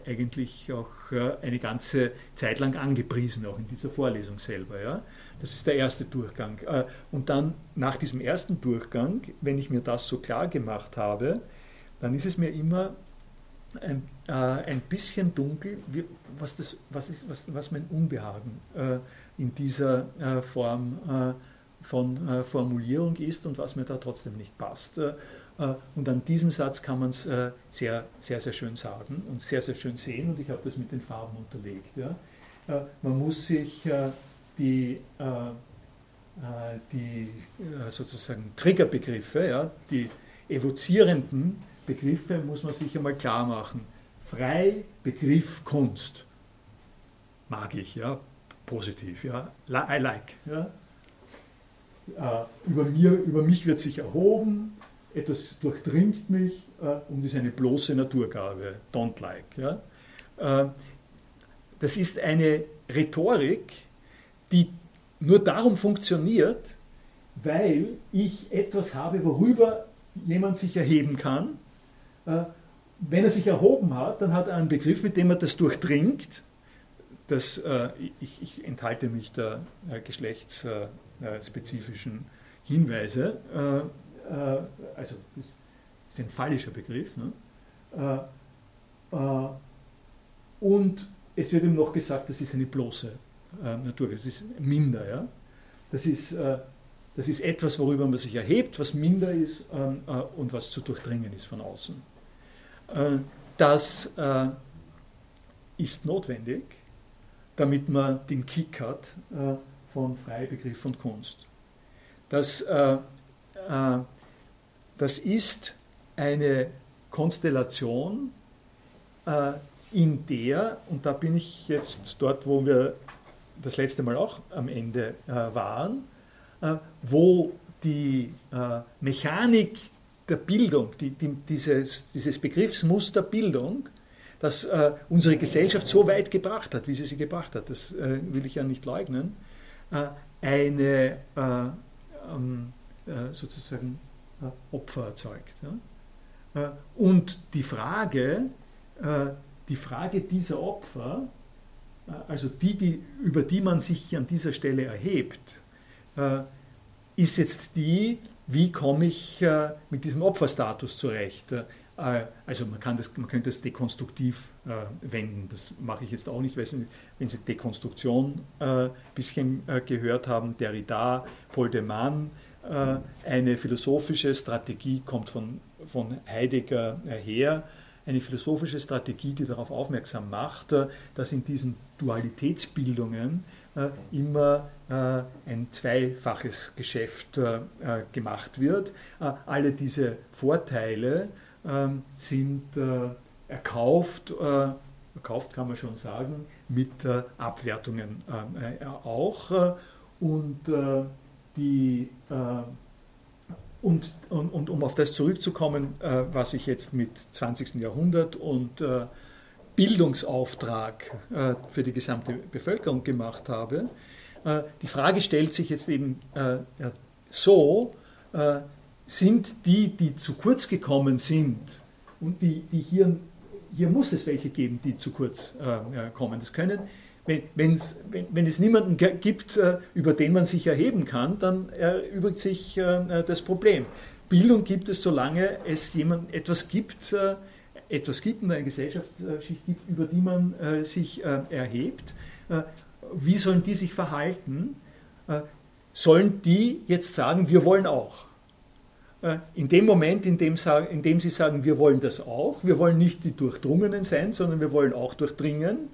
eigentlich auch äh, eine ganze Zeit lang angepriesen, auch in dieser Vorlesung selber. Ja? Das ist der erste Durchgang. Äh, und dann nach diesem ersten Durchgang, wenn ich mir das so klar gemacht habe, dann ist es mir immer ein, äh, ein bisschen dunkel, wie, was, das, was, ist, was, was mein Unbehagen in dieser äh, Form äh, von äh, Formulierung ist und was mir da trotzdem nicht passt. Und an diesem Satz kann man es sehr, sehr, sehr schön sagen und sehr, sehr schön sehen und ich habe das mit den Farben unterlegt. Ja. Man muss sich die, die sozusagen Triggerbegriffe, ja, die evozierenden Begriffe, muss man sich einmal klar machen. Frei, Begriff, Kunst. Mag ich, ja positiv, ja. I like. Ja. Äh, über, mir, über mich wird sich erhoben, etwas durchdringt mich äh, und ist eine bloße Naturgabe. Don't like. Ja. Äh, das ist eine Rhetorik, die nur darum funktioniert, weil ich etwas habe, worüber jemand sich erheben kann. Wenn er sich erhoben hat, dann hat er einen Begriff, mit dem er das durchdringt das, äh, ich, ich, enthalte mich der äh, geschlechtsspezifischen Hinweise. Äh, äh, also das ist ein fallischer Begriff. Ne? Äh, und es wird ihm noch gesagt, das ist eine bloße Natur, das ist minder. Ja? Das, ist, das ist etwas, worüber man sich erhebt, was minder ist ähm, und was zu durchdringen ist von außen. das ist notwendig damit man den Kick hat äh, von Freibegriff und Kunst. Das, äh, äh, das ist eine Konstellation, äh, in der, und da bin ich jetzt dort, wo wir das letzte Mal auch am Ende äh, waren, äh, wo die Mechanik der Bildung, die, die, dieses, dieses Begriffsmuster Bildung, das äh, unsere Gesellschaft so weit gebracht hat, wie sie sie gebracht hat, das äh, will ich ja nicht leugnen, äh, eine äh, ähm, äh, sozusagen Opfer erzeugt. Ja? und die Frage, die Frage dieser Opfer, also die, die, über die man sich an dieser Stelle erhebt, ist jetzt die, wie komme ich mit diesem Opferstatus zurecht? Äh, also man, kann das, man könnte das dekonstruktiv äh, wenden. Das mache ich jetzt auch nicht, weil Sie, wenn Sie Dekonstruktion ein äh, bisschen äh, gehört haben, Derrida, Paul de Man, äh, eine philosophische Strategie kommt von, von Heidegger äh, her, eine philosophische Strategie, die darauf aufmerksam macht, dass in diesen Dualitätsbildungen immer ein zweifaches Geschäft gemacht wird. Alle diese Vorteile, sind äh, erkauft, äh, erkauft kann man schon sagen, mit äh, Abwertungen auch. Und, die, und, und, und, um auf das zurückzukommen, was ich jetzt mit 20. Jahrhundert und Bildungsauftrag für die gesamte Bevölkerung gemacht habe, die Frage stellt sich jetzt eben so, sind die, die zu kurz gekommen sind und die, die hier, hier muss es welche geben, die zu kurz äh, kommen. Das können, wenn, wenn, wenn es niemanden gibt, äh, über den man sich erheben kann, dann erübrigt sich äh, das Problem. Bildung gibt es, solange es jemand etwas gibt, äh, etwas gibt und eine Gesellschaftsschicht gibt, über die man äh, sich äh, erhebt. wie sollen die sich verhalten? sollen die jetzt sagen, wir wollen auch? Äh, in dem Moment, in dem, in dem, sie sagen, wir wollen das auch, wir wollen nicht die Durchdrungenen sein, sondern wir wollen auch durchdringen,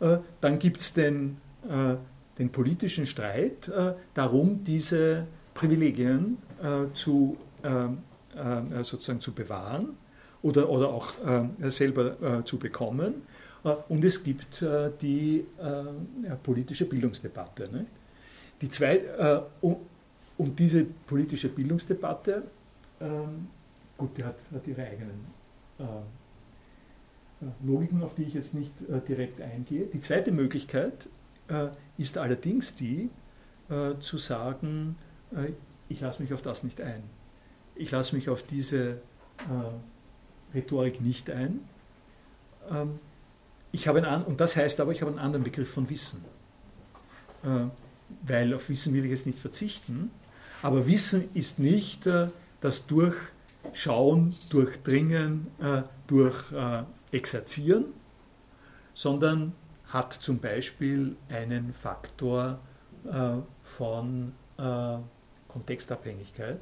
äh, dann gibt es den, äh, den, politischen Streit darum, diese Privilegien zu, sozusagen zu bewahren oder, oder auch selber zu bekommen. Und es gibt die politische Bildungsdebatte. Die zwei, und diese politische Bildungsdebatte ähm, gut, die hat, hat ihre eigenen äh, äh, Logiken, auf die ich jetzt nicht äh, direkt eingehe. Die zweite Möglichkeit ist allerdings die, zu sagen, ich lasse mich auf das nicht ein. Ich lasse mich auf diese Rhetorik nicht ein. Ähm, ich habe einen, und das heißt aber, ich habe einen anderen Begriff von Wissen. Weil auf Wissen will ich jetzt nicht verzichten. Aber Wissen ist nicht das Durchschauen, Durchdringen, durch Exerzieren, sondern hat zum Beispiel einen Faktor äh, von äh, Kontextabhängigkeit.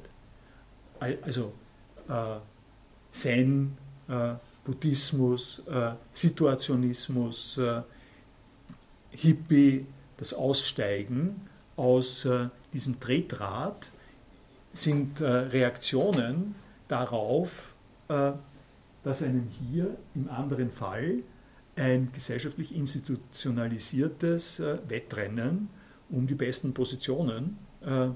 Also äh, Zen, äh, Buddhismus, äh, Situationismus, äh, Hippie, das Aussteigen aus diesem Tretrad sind Reaktionen darauf, dass einem hier im anderen Fall ein gesellschaftlich institutionalisiertes äh, Wettrennen um die besten Positionen äh,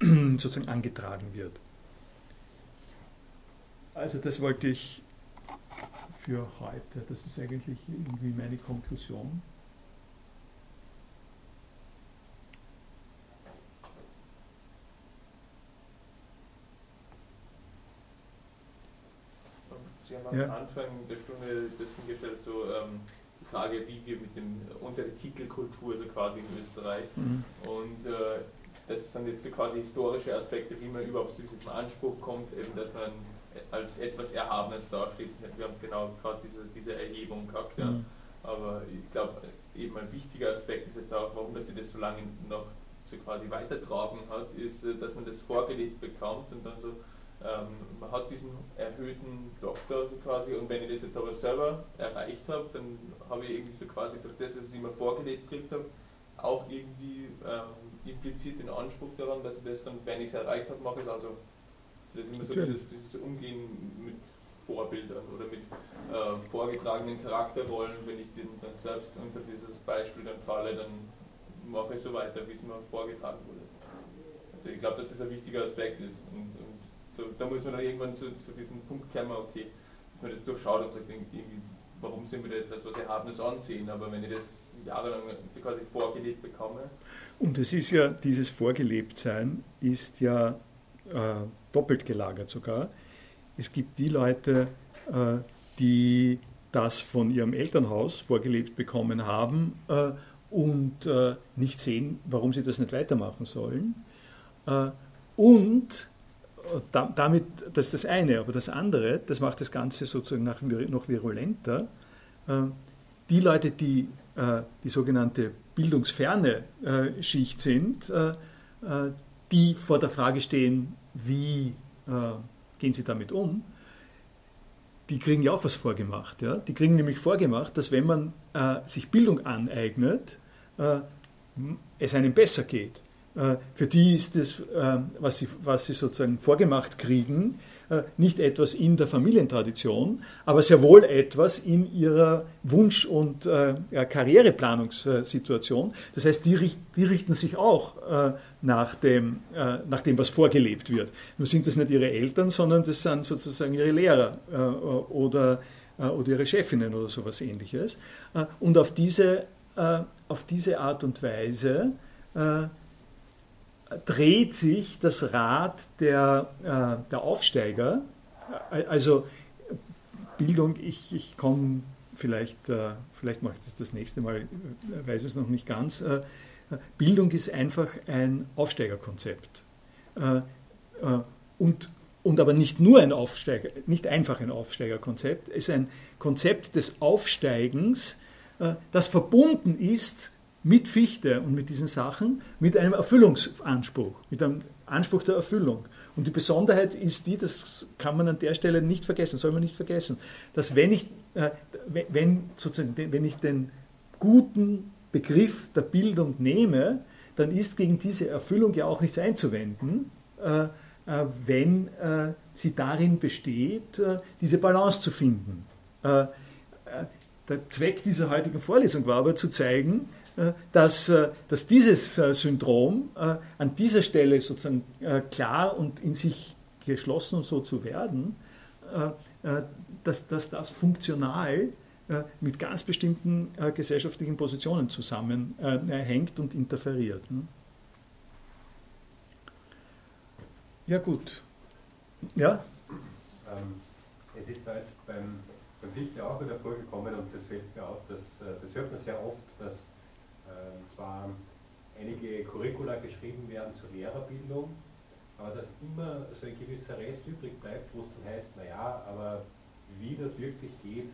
sozusagen angetragen wird. Also das wollte ich für heute, das ist eigentlich irgendwie meine Konklusion. Haben am ja. Anfang der Stunde das hingestellt, so ähm, die Frage, wie wir mit dem, unsere Titelkultur, so quasi in Österreich. Mhm. Und äh, das sind jetzt so quasi historische Aspekte, wie man überhaupt zu diesem Anspruch kommt, eben, dass man als etwas Erhabenes dasteht. Wir haben genau gerade diese, diese Erhebung gehabt. Ja. Mhm. Aber ich glaube, eben ein wichtiger Aspekt ist jetzt auch, warum dass sie das so lange noch so quasi weitertragen hat, ist, äh, dass man das vorgelegt bekommt und dann so man hat diesen erhöhten Doktor so quasi und wenn ich das jetzt aber selber erreicht habe, dann habe ich irgendwie so quasi durch das, dass ich es immer vorgelebt gekriegt habe, auch irgendwie ähm, implizit den Anspruch daran, dass ich das dann, wenn ich es erreicht habe, mache ich es also. Das ist immer so dieses, dieses, Umgehen mit Vorbildern oder mit äh, vorgetragenen Charakterrollen, wenn ich den dann selbst unter dieses Beispiel dann falle, dann mache ich so weiter, wie es mir vorgetragen wurde. Also ich glaube, dass das ein wichtiger Aspekt ist und da, da, muss man dann irgendwann zu, zu diesem Punkt kommen, okay, dass man das durchschaut und sagt, warum sind wir da jetzt als was Erhabenes ansehen, aber wenn ich das jahrelang quasi vorgelebt bekomme. Und es ist ja, dieses Vorgelebtsein ist ja äh, doppelt gelagert sogar. Es gibt die Leute, äh, die das von ihrem Elternhaus vorgelebt bekommen haben äh, und äh, nicht sehen, warum sie das nicht weitermachen sollen. Äh, und damit, das ist das eine, aber das andere, das macht das Ganze sozusagen noch virulenter. Äh, die Leute, die äh, die sogenannte bildungsferne äh, Schicht sind, die vor der Frage stehen, wie gehen sie damit um, die kriegen ja auch was vorgemacht. Ja? Die kriegen nämlich vorgemacht, dass wenn man sich Bildung aneignet, es einem besser geht. Äh, für die ist das, äh, was sie, was sie sozusagen vorgemacht kriegen, äh, nicht etwas in der Familientradition, aber sehr wohl etwas in ihrer Wunsch- und Karriereplanungssituation. Das heißt, die, die richten sich auch nach dem, nach dem, was vorgelebt wird. Nur sind das nicht ihre Eltern, sondern das sind sozusagen ihre Lehrer oder, oder ihre Chefinnen oder sowas ähnliches. Und auf diese, auf diese Art und Weise dreht sich das Rad der, äh, der Aufsteiger. Also Bildung, ich, ich komme vielleicht, äh, vielleicht mache ich das das nächste Mal, äh, weiß es noch nicht ganz. Äh, Bildung ist einfach ein Aufsteigerkonzept. Äh, äh, und, und aber nicht nur ein Aufsteiger, nicht einfach ein Aufsteigerkonzept, es ist ein Konzept des Aufsteigens, das verbunden ist mit Fichte und mit diesen Sachen mit einem Erfüllungsanspruch, mit einem Anspruch der Erfüllung. Und die Besonderheit ist die, das kann man an der Stelle nicht vergessen, soll man nicht vergessen, dass wenn ich, äh, wenn, sozusagen, wenn ich den guten Begriff der Bildung nehme, dann ist gegen diese Erfüllung ja auch nichts einzuwenden, äh, äh, wenn äh, sie darin besteht, äh, diese Balance zu finden. Äh, der Zweck dieser heutigen Vorlesung war aber zu zeigen, dass, äh, dass dieses äh, Syndrom an dieser Stelle sozusagen klar und in sich geschlossen so zu werden, dass, dass das funktional äh, mit ganz bestimmten äh, gesellschaftlichen Positionen zusammenhängt und interferiert. Ne? Ja, gut. Ja? Ähm, es ist da jetzt beim, beim Fichte auch wieder vorgekommen und das fällt mir auf, dass, äh, das hört man sehr oft, dass äh, zwar einige Curricula geschrieben werden zur Lehrerbildung, aber dass immer so ein gewisser Rest übrig bleibt, wo es dann heißt, naja, aber wie das wirklich geht,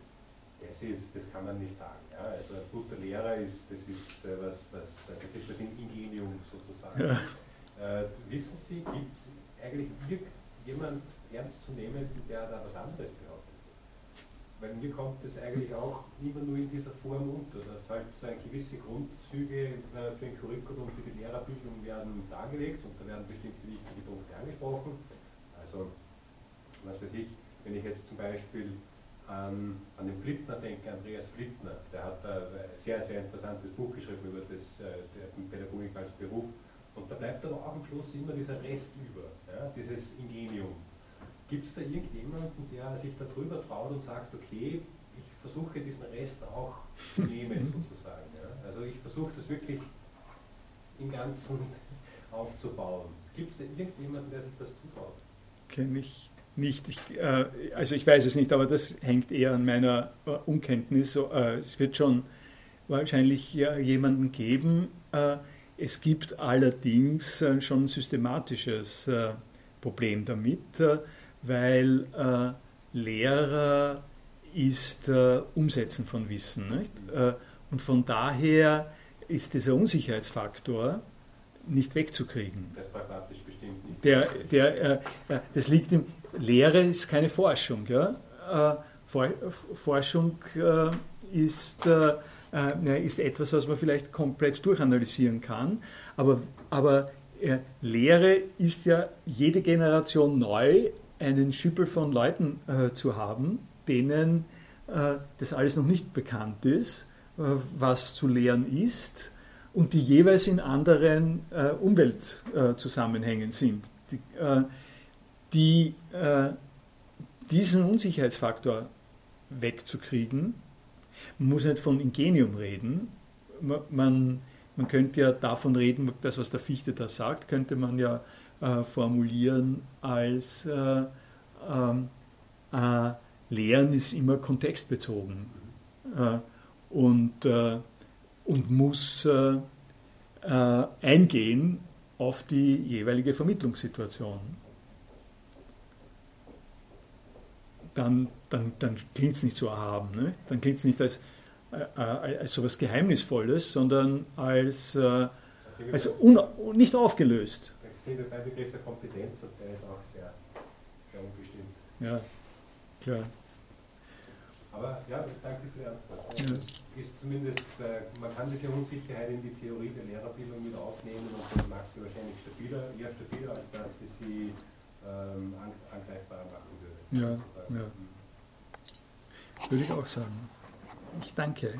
das, ist, das kann man nicht sagen. Ja? Also ein guter Lehrer ist, das ist, äh, was, was, das, ist das Ingenium sozusagen. Ja. Äh, wissen Sie, gibt es eigentlich irgendjemand ernst zu nehmen, der da was anderes behauptet. Weil mir kommt das eigentlich auch immer nur in dieser Form unter, dass halt so gewisse Grundzüge äh, für ein Curriculum, für die Lehrerbildung werden dargelegt und da werden bestimmte wichtige Punkte angesprochen. Also, was weiß ich, wenn ich jetzt zum Beispiel an, an den Flittner denke, Andreas Flittner, der hat ein sehr, sehr interessantes Buch geschrieben über das, äh, Pädagogik als Beruf und da bleibt aber auch am Schluss immer dieser Rest über, ja, dieses Ingenium. Gibt es da irgendjemanden, der sich darüber traut und sagt, okay, ich versuche diesen Rest auch zu nehmen sozusagen. Ja? Also ich versuche das wirklich im Ganzen aufzubauen. Gibt es da irgendjemanden, der sich das zutraut? Kenne ich nicht. Ich, äh, also ich weiß es nicht, aber das hängt eher an meiner äh, Unkenntnis. Äh, es wird schon wahrscheinlich jemanden geben, äh, es gibt allerdings äh, schon ein systematisches äh, Problem damit, äh, weil Lehrer ist Umsetzen von Wissen. Nicht? Und von daher ist dieser Unsicherheitsfaktor nicht wegzukriegen. Das pragmatisch bestimmt nicht. Der, der, äh, das liegt im. Lehre ist keine Forschung. Ja? Äh, Forschung äh, ist äh, ist etwas, was man vielleicht komplett durchanalysieren kann. Aber, aber äh, Lehre ist ja jede Generation neu, einen Schüppel von Leuten äh, zu haben, denen äh, das alles noch nicht bekannt ist, äh, was zu lehren ist und die jeweils in anderen äh, Umweltzusammenhängen sind. Die, die diesen Unsicherheitsfaktor wegzukriegen, man muss nicht von Ingenium reden. Man, man könnte ja davon reden, das, was der Fichte da sagt, könnte man ja äh, formulieren als äh, ähm, äh, Lehren ist immer kontextbezogen äh, und, äh, und muss eingehen auf die jeweilige Vermittlungssituation. Dann dann, dann klingt es nicht so erhaben. Ne? Dann klingt es nicht als, als so etwas Geheimnisvolles, sondern als, als un, nicht aufgelöst. Ich sehe den Begriff der Kompetenz und der ist auch sehr, sehr unbestimmt. Ja, klar. Aber ja, danke für die Antwort. Ja. Ist zumindest, äh, man kann diese Unsicherheit in die Theorie der Lehrerbildung mit aufnehmen und dann macht sie wahrscheinlich stabiler, eher stabiler, als dass sie sie ähm, angreifbarer machen würde. Ja, ja. Würde ich auch sagen. Ich danke.